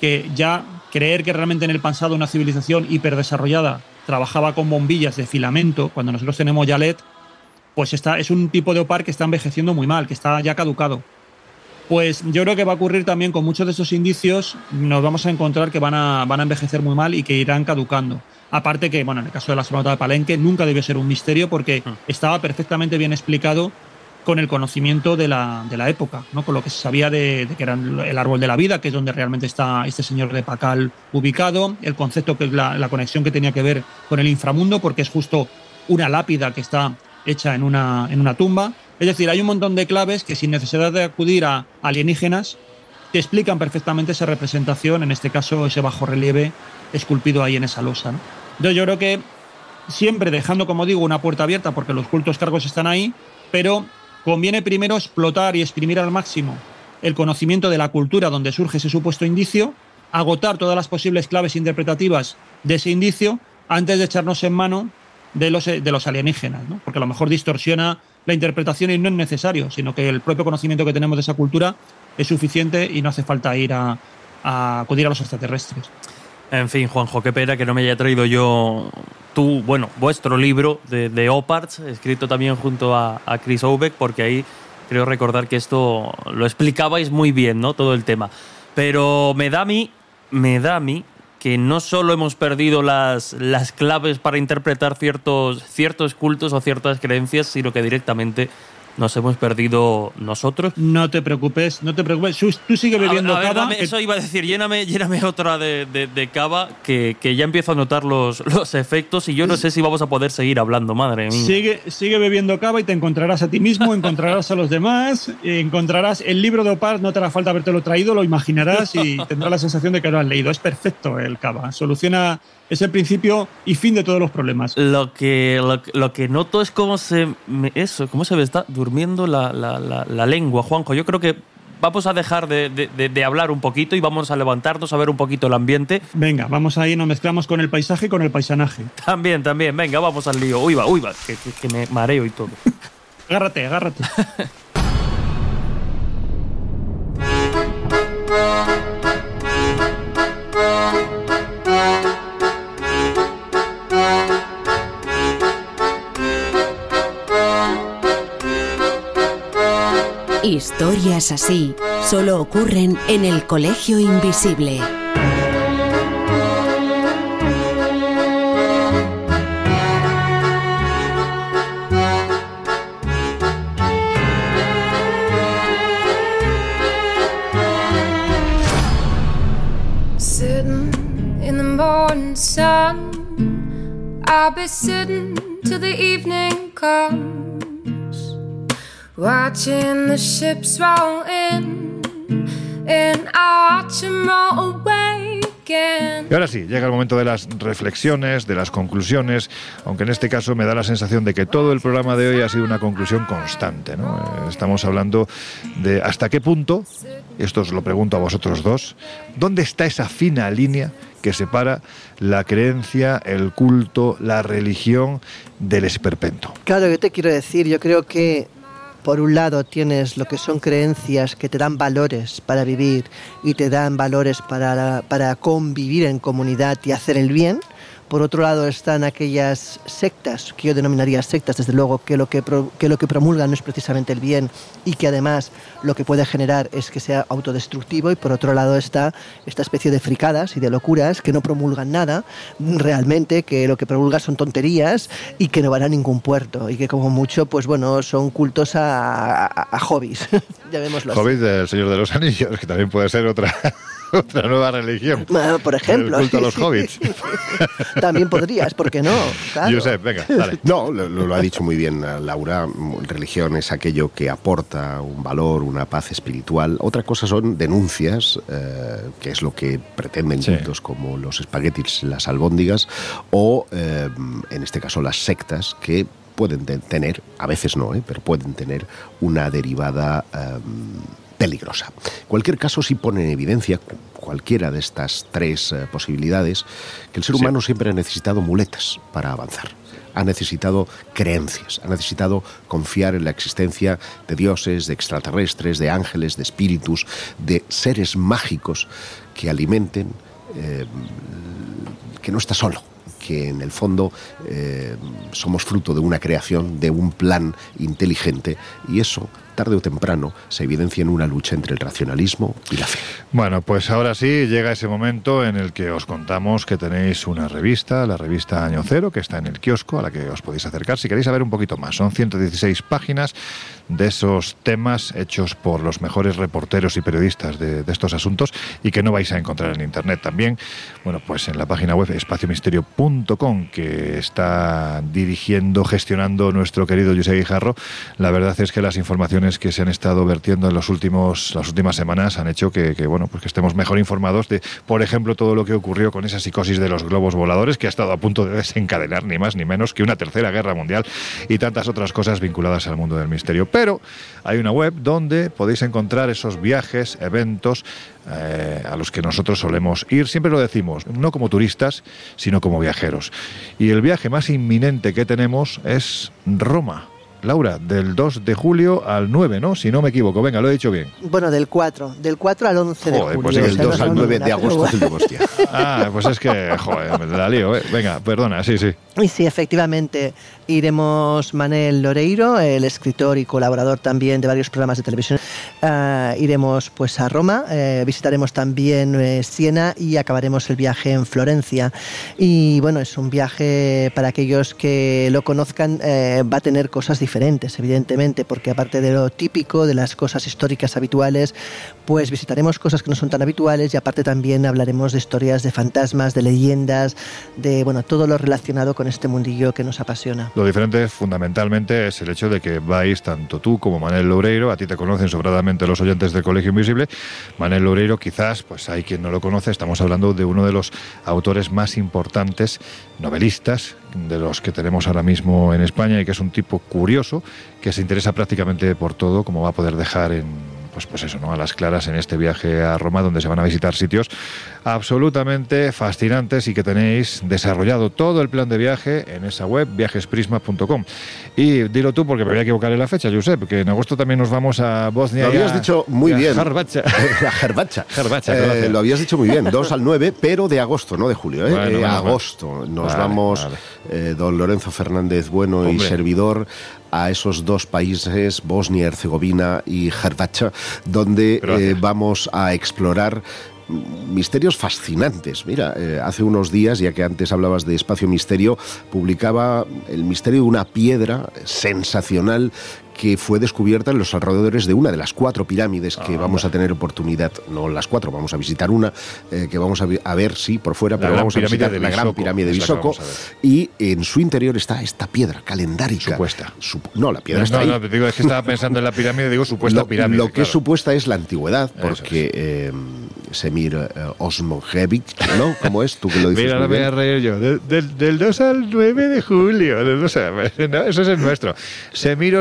que ya creer que realmente en el pasado una civilización hiperdesarrollada trabajaba con bombillas de filamento, cuando nosotros tenemos ya LED, pues está, es un tipo de OPAR que está envejeciendo muy mal, que está ya caducado. Pues yo creo que va a ocurrir también con muchos de estos indicios, nos vamos a encontrar que van a, van a envejecer muy mal y que irán caducando. Aparte que, bueno, en el caso de la astronauta de Palenque nunca debió ser un misterio porque estaba perfectamente bien explicado con el conocimiento de la, de la época, ¿no? con lo que se sabía de, que era el árbol de la vida, que es donde realmente está este señor de Pacal ubicado, el concepto que la, la conexión que tenía que ver con el inframundo, porque es justo una lápida que está hecha en una, en una tumba. Es decir, hay un montón de claves que sin necesidad de acudir a alienígenas te explican perfectamente esa representación, en este caso ese bajo relieve esculpido ahí en esa losa. ¿no? Entonces yo creo que siempre dejando, como digo, una puerta abierta porque los cultos cargos están ahí, pero conviene primero explotar y exprimir al máximo el conocimiento de la cultura donde surge ese supuesto indicio, agotar todas las posibles claves interpretativas de ese indicio antes de echarnos en mano de los, de los alienígenas, porque a lo mejor distorsiona la interpretación y no es necesario, sino que el propio conocimiento que tenemos de esa cultura es suficiente y no hace falta ir a, a acudir a los extraterrestres. En fin, Juanjo, qué pena que no me haya traído yo tu, bueno, vuestro libro de, de Oparts, escrito también junto a, Chris Obeck, porque ahí creo recordar que esto lo explicabais muy bien, ¿no? Todo el tema. Pero me da a mí, me da a mí que no solo hemos perdido las, las claves para interpretar ciertos, ciertos cultos o ciertas creencias, sino que directamente nos hemos perdido nosotros. No te preocupes, no te preocupes. Tú, sigue bebiendo A ver, a ver, cava. dame- que- eso iba a decir, lléname, lléname otra de, de- de cava que, que ya empiezo a notar los, los efectos y yo no sé si vamos a poder seguir hablando, madre mía. Sigue, sigue bebiendo cava y te encontrarás a ti mismo, encontrarás a los demás, encontrarás el libro de Opar, no te hará falta habértelo traído, lo imaginarás y tendrás la sensación de que lo has leído. Es perfecto el cava, soluciona, es el principio y fin de todos los problemas. Lo que, lo, lo que noto es cómo se me, eso, cómo se me está durmiendo la, la- la- la lengua, Juanjo. Yo creo que vamos a dejar de, de- hablar un poquito y vamos a levantarnos a ver un poquito el ambiente. Venga, vamos ahí, nos mezclamos con el paisaje y con el paisanaje. También, también, venga, vamos al lío. Uy, va, uy, va, que, que- que me mareo y todo. Agárrate, agárrate. Historias así solo ocurren en el Colegio Invisible. Sitting in the morning sun, I'll be sitting till the evening comes, watching the ships roll in, and I watch 'em roll away again. Y ahora sí, llega el momento de las reflexiones, de las conclusiones, aunque en este caso me da la sensación de que todo el programa de hoy ha sido una conclusión constante. ¿no? Estamos hablando de hasta qué punto, y esto os lo pregunto a vosotros dos, ¿dónde está esa fina línea que separa la creencia, el culto, la religión del esperpento? Claro, yo te quiero decir, yo creo que por un lado tienes lo que son creencias que te dan valores para vivir y te dan valores para, para convivir en comunidad y hacer el bien. Por otro lado están aquellas sectas, que yo denominaría sectas, desde luego, que lo que, pro- que lo que promulgan no es precisamente el bien y que además lo que puede generar es que sea autodestructivo. Y por otro lado está esta especie de fricadas y de locuras que no promulgan nada realmente, que lo que promulgan son tonterías y que no van a ningún puerto y que como mucho, pues bueno, son cultos a, hobbies, llamémoslo así. Hobbit del Señor de los Anillos, que también puede ser otra, otra nueva religión. Por ejemplo. El culto a los hobbits. También podrías, ¿por qué no? Claro. Josep, venga, dale. No, lo, lo, ha dicho muy bien Laura. Religión es aquello que aporta un valor, una paz espiritual. Otra cosa son denuncias, eh, que es lo que pretenden sí. cultos como los espaguetis, las albóndigas, o eh, en este caso las sectas que pueden tener, a veces no, ¿eh? pero pueden tener una derivada eh, peligrosa. En cualquier caso, sí pone en evidencia cualquiera de estas tres eh, posibilidades que el ser humano siempre ha necesitado muletas para avanzar. Ha necesitado creencias, ha necesitado confiar en la existencia de dioses, de extraterrestres, de ángeles, de espíritus, de seres mágicos que alimenten, eh, que no está solo, que en el fondo eh, somos fruto de una creación, de un plan inteligente, y eso tarde o temprano se evidencia en una lucha entre el racionalismo y la fe. Bueno, pues ahora sí llega ese momento en el que os contamos que tenéis una revista, la revista Año Cero, que está en el kiosco, a la que os podéis acercar si queréis saber un poquito más. Son 116 páginas de esos temas hechos por los mejores reporteros y periodistas de, estos asuntos y que no vais a encontrar en internet también. Bueno, pues en la página web espaciomisterio.com que está dirigiendo, gestionando nuestro querido José Guijarro, la verdad es que las informaciones que se han estado vertiendo en los últimos, las últimas semanas han hecho que, bueno, pues que estemos mejor informados de, por ejemplo, todo lo que ocurrió con esa psicosis de los globos voladores que ha estado a punto de desencadenar ni más ni menos que una tercera guerra mundial y tantas otras cosas vinculadas al mundo del misterio. Pero hay una web donde podéis encontrar esos viajes, eventos eh, a los que nosotros solemos ir. Siempre lo decimos, no como turistas, sino como viajeros. Y el viaje más inminente que tenemos es Roma. Laura, del 2 de julio al 9, ¿no? Si no me equivoco. Venga, lo he dicho bien. Bueno, del 4. Del 4 al 11 joder, de julio. Pues del 2 al 9 de agosto es el de Bostia. Ah, pues es que, joder, me la lío. ¿eh? Venga, perdona, sí, sí. Y sí, efectivamente, iremos Manel Loreiro, el escritor y colaborador también de varios programas de televisión. Uh, iremos pues a Roma, eh, visitaremos también eh, Siena y acabaremos el viaje en Florencia. Y bueno, es un viaje para aquellos que lo conozcan, eh, va a tener cosas diferentes, evidentemente, porque aparte de lo típico, de las cosas históricas habituales, pues visitaremos cosas que no son tan habituales y aparte también hablaremos de historias de fantasmas, de leyendas, de bueno, todo lo relacionado con este mundillo que nos apasiona. Lo diferente fundamentalmente es el hecho de que vais tanto tú como Manel Loureiro, a ti te conocen sobradamente los oyentes del Colegio Invisible, Manel Loureiro quizás, pues hay quien no lo conoce, estamos hablando de uno de los autores más importantes, novelistas, de los que tenemos ahora mismo en España y que es un tipo curioso, que se interesa prácticamente por todo, como va a poder dejar en pues, pues eso, ¿no? A las claras en este viaje a Roma, donde se van a visitar sitios absolutamente fascinantes y que tenéis desarrollado todo el plan de viaje en esa web, viajesprisma.com. Y dilo tú, porque me voy a equivocar en la fecha, Josep, que en agosto también nos vamos a Bosnia. Lo habías a, dicho muy a bien. Jarbacha. a Jarbacha. Jarbacha eh, lo habías dicho muy bien, 2 al 9, pero de agosto, no de julio. ¿eh? Bueno, eh, agosto. Nos vale, vamos, vale. Eh, don Lorenzo Fernández Bueno Hombre. y servidor, a esos dos países, Bosnia, Herzegovina y Jarbacha, donde eh, vamos a explorar misterios fascinantes. Mira, eh, hace unos días, ya que antes hablabas de Espacio Misterio, publicaba el misterio de una piedra sensacional que fue descubierta en los alrededores de una de las cuatro pirámides que Ah, vamos a tener oportunidad, no las cuatro, vamos a visitar una, eh, que vamos a, ver, sí, por fuera, pero vamos a visitar la gran pirámide de Visoko, y en su interior está esta piedra calendárica. Supuesta. Sup- no, la piedra está no, ahí. no, te digo, es que estaba pensando en la pirámide, digo supuesta lo, pirámide. lo que es supuesta es la antigüedad, porque eh, Semir eh, Osmonjevic, ¿no? ¿Cómo es? Tú que lo dices Mira, no me voy a reír yo. Del, del- del 2 al 9 de julio. Del 2 a- no, eso es el nuestro. Semir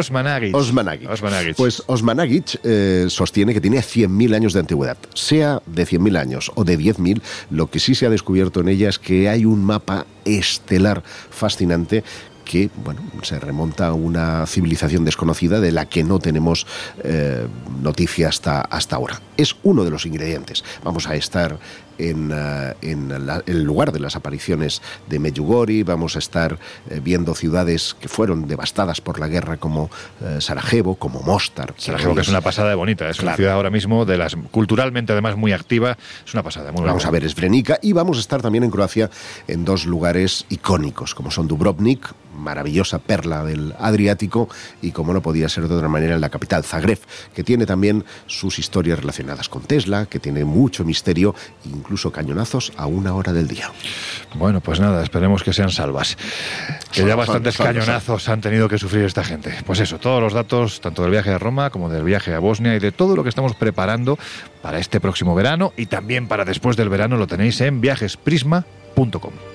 Osmanagic. Osmanagic. Osmanagic. Pues Osmanagic eh, sostiene que tiene 100.000 años de antigüedad. Sea de 100.000 años o de 10.000, lo que sí se ha descubierto en ella es que hay un mapa estelar fascinante que bueno, se remonta a una civilización desconocida de la que no tenemos eh, noticia hasta, hasta ahora. Es uno de los ingredientes. Vamos a estar en, el lugar de las apariciones de Medjugorje, vamos a estar viendo ciudades que fueron devastadas por la guerra como Sarajevo, como Mostar. Sarajevo que es una pasada de bonita, es una ciudad ahora mismo de las culturalmente además muy activa, es una pasada. Muy vamos a ver Esvrenica y vamos a estar también en Croacia en dos lugares icónicos como son Dubrovnik, maravillosa perla del Adriático y como no podía ser de otra manera en la capital Zagreb, que tiene también sus historias relacionadas con Tesla, que tiene mucho misterio incluso cañonazos a una hora del día. Bueno, pues nada, esperemos que sean salvas. Que ya bastantes cañonazos han tenido que sufrir esta gente. Pues eso, todos los datos, tanto del viaje a Roma como del viaje a Bosnia y de todo lo que estamos preparando para este próximo verano y también para después del verano lo tenéis en viajesprisma.com.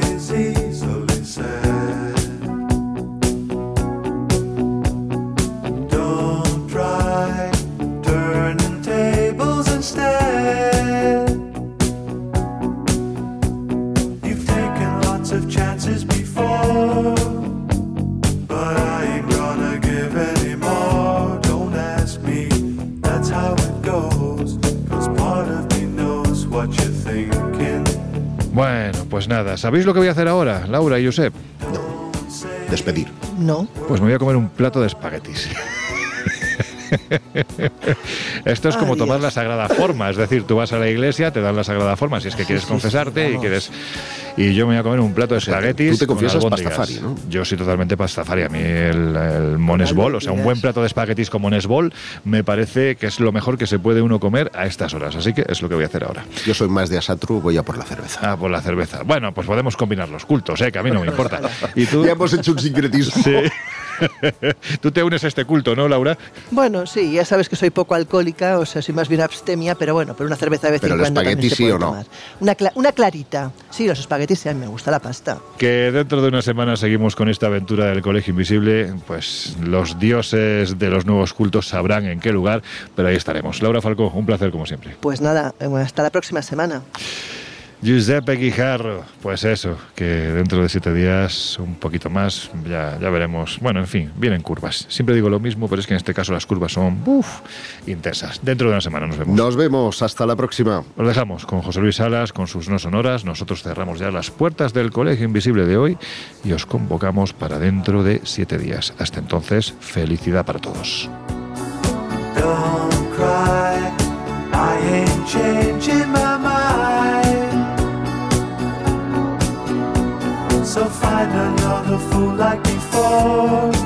Pues nada, ¿sabéis lo que voy a hacer ahora, Laura y Josep? No. Despedir. No. Pues me voy a comer un plato de espaguetis. Esto es como tomar la sagrada forma, es decir, tú vas a la iglesia, te dan la sagrada forma si es que quieres confesarte y quieres y yo me voy a comer un plato de espaguetis. Tú te confiesas pastafari, ¿no? Yo soy totalmente pastafari. A mí el, el monesbol, o sea, un buen plato de espaguetis con monesbol, me parece que es lo mejor que se puede uno comer a estas horas. Así que es lo que voy a hacer ahora. Yo soy más de asatru, voy a por la cerveza. Ah, por la cerveza. Bueno, pues podemos combinar los cultos, ¿eh? que a mí no me importa. ¿Y tú? Ya hemos hecho un sincretismo. Sí. Tú te unes a este culto, ¿no, Laura? Bueno, sí, ya sabes que soy poco alcohólica, o sea, soy más bien abstemia, pero bueno, pero una cerveza de vez en cuando. ¿Pero el espagueti sí o no? Una, una, clarita. Sí, los espaguetis sí, me gusta la pasta. Que dentro de una semana seguimos con esta aventura del Colegio Invisible, pues los dioses de los nuevos cultos sabrán en qué lugar, pero ahí estaremos. Laura Falcó, un placer como siempre. Pues nada, eh, hasta la próxima semana. Giuseppe Guijarro, pues eso, que dentro de siete días, un poquito más, ya, ya veremos. Bueno, en fin, vienen curvas. Siempre digo lo mismo, pero es que en este caso las curvas son intensas. Dentro de una semana nos vemos. Nos vemos, hasta la próxima. Os dejamos con José Luis Salas, con sus no sonoras. Nosotros cerramos ya las puertas del Colegio Invisible de hoy y os convocamos para dentro de siete días. Hasta entonces, felicidad para todos. So find another fool like before.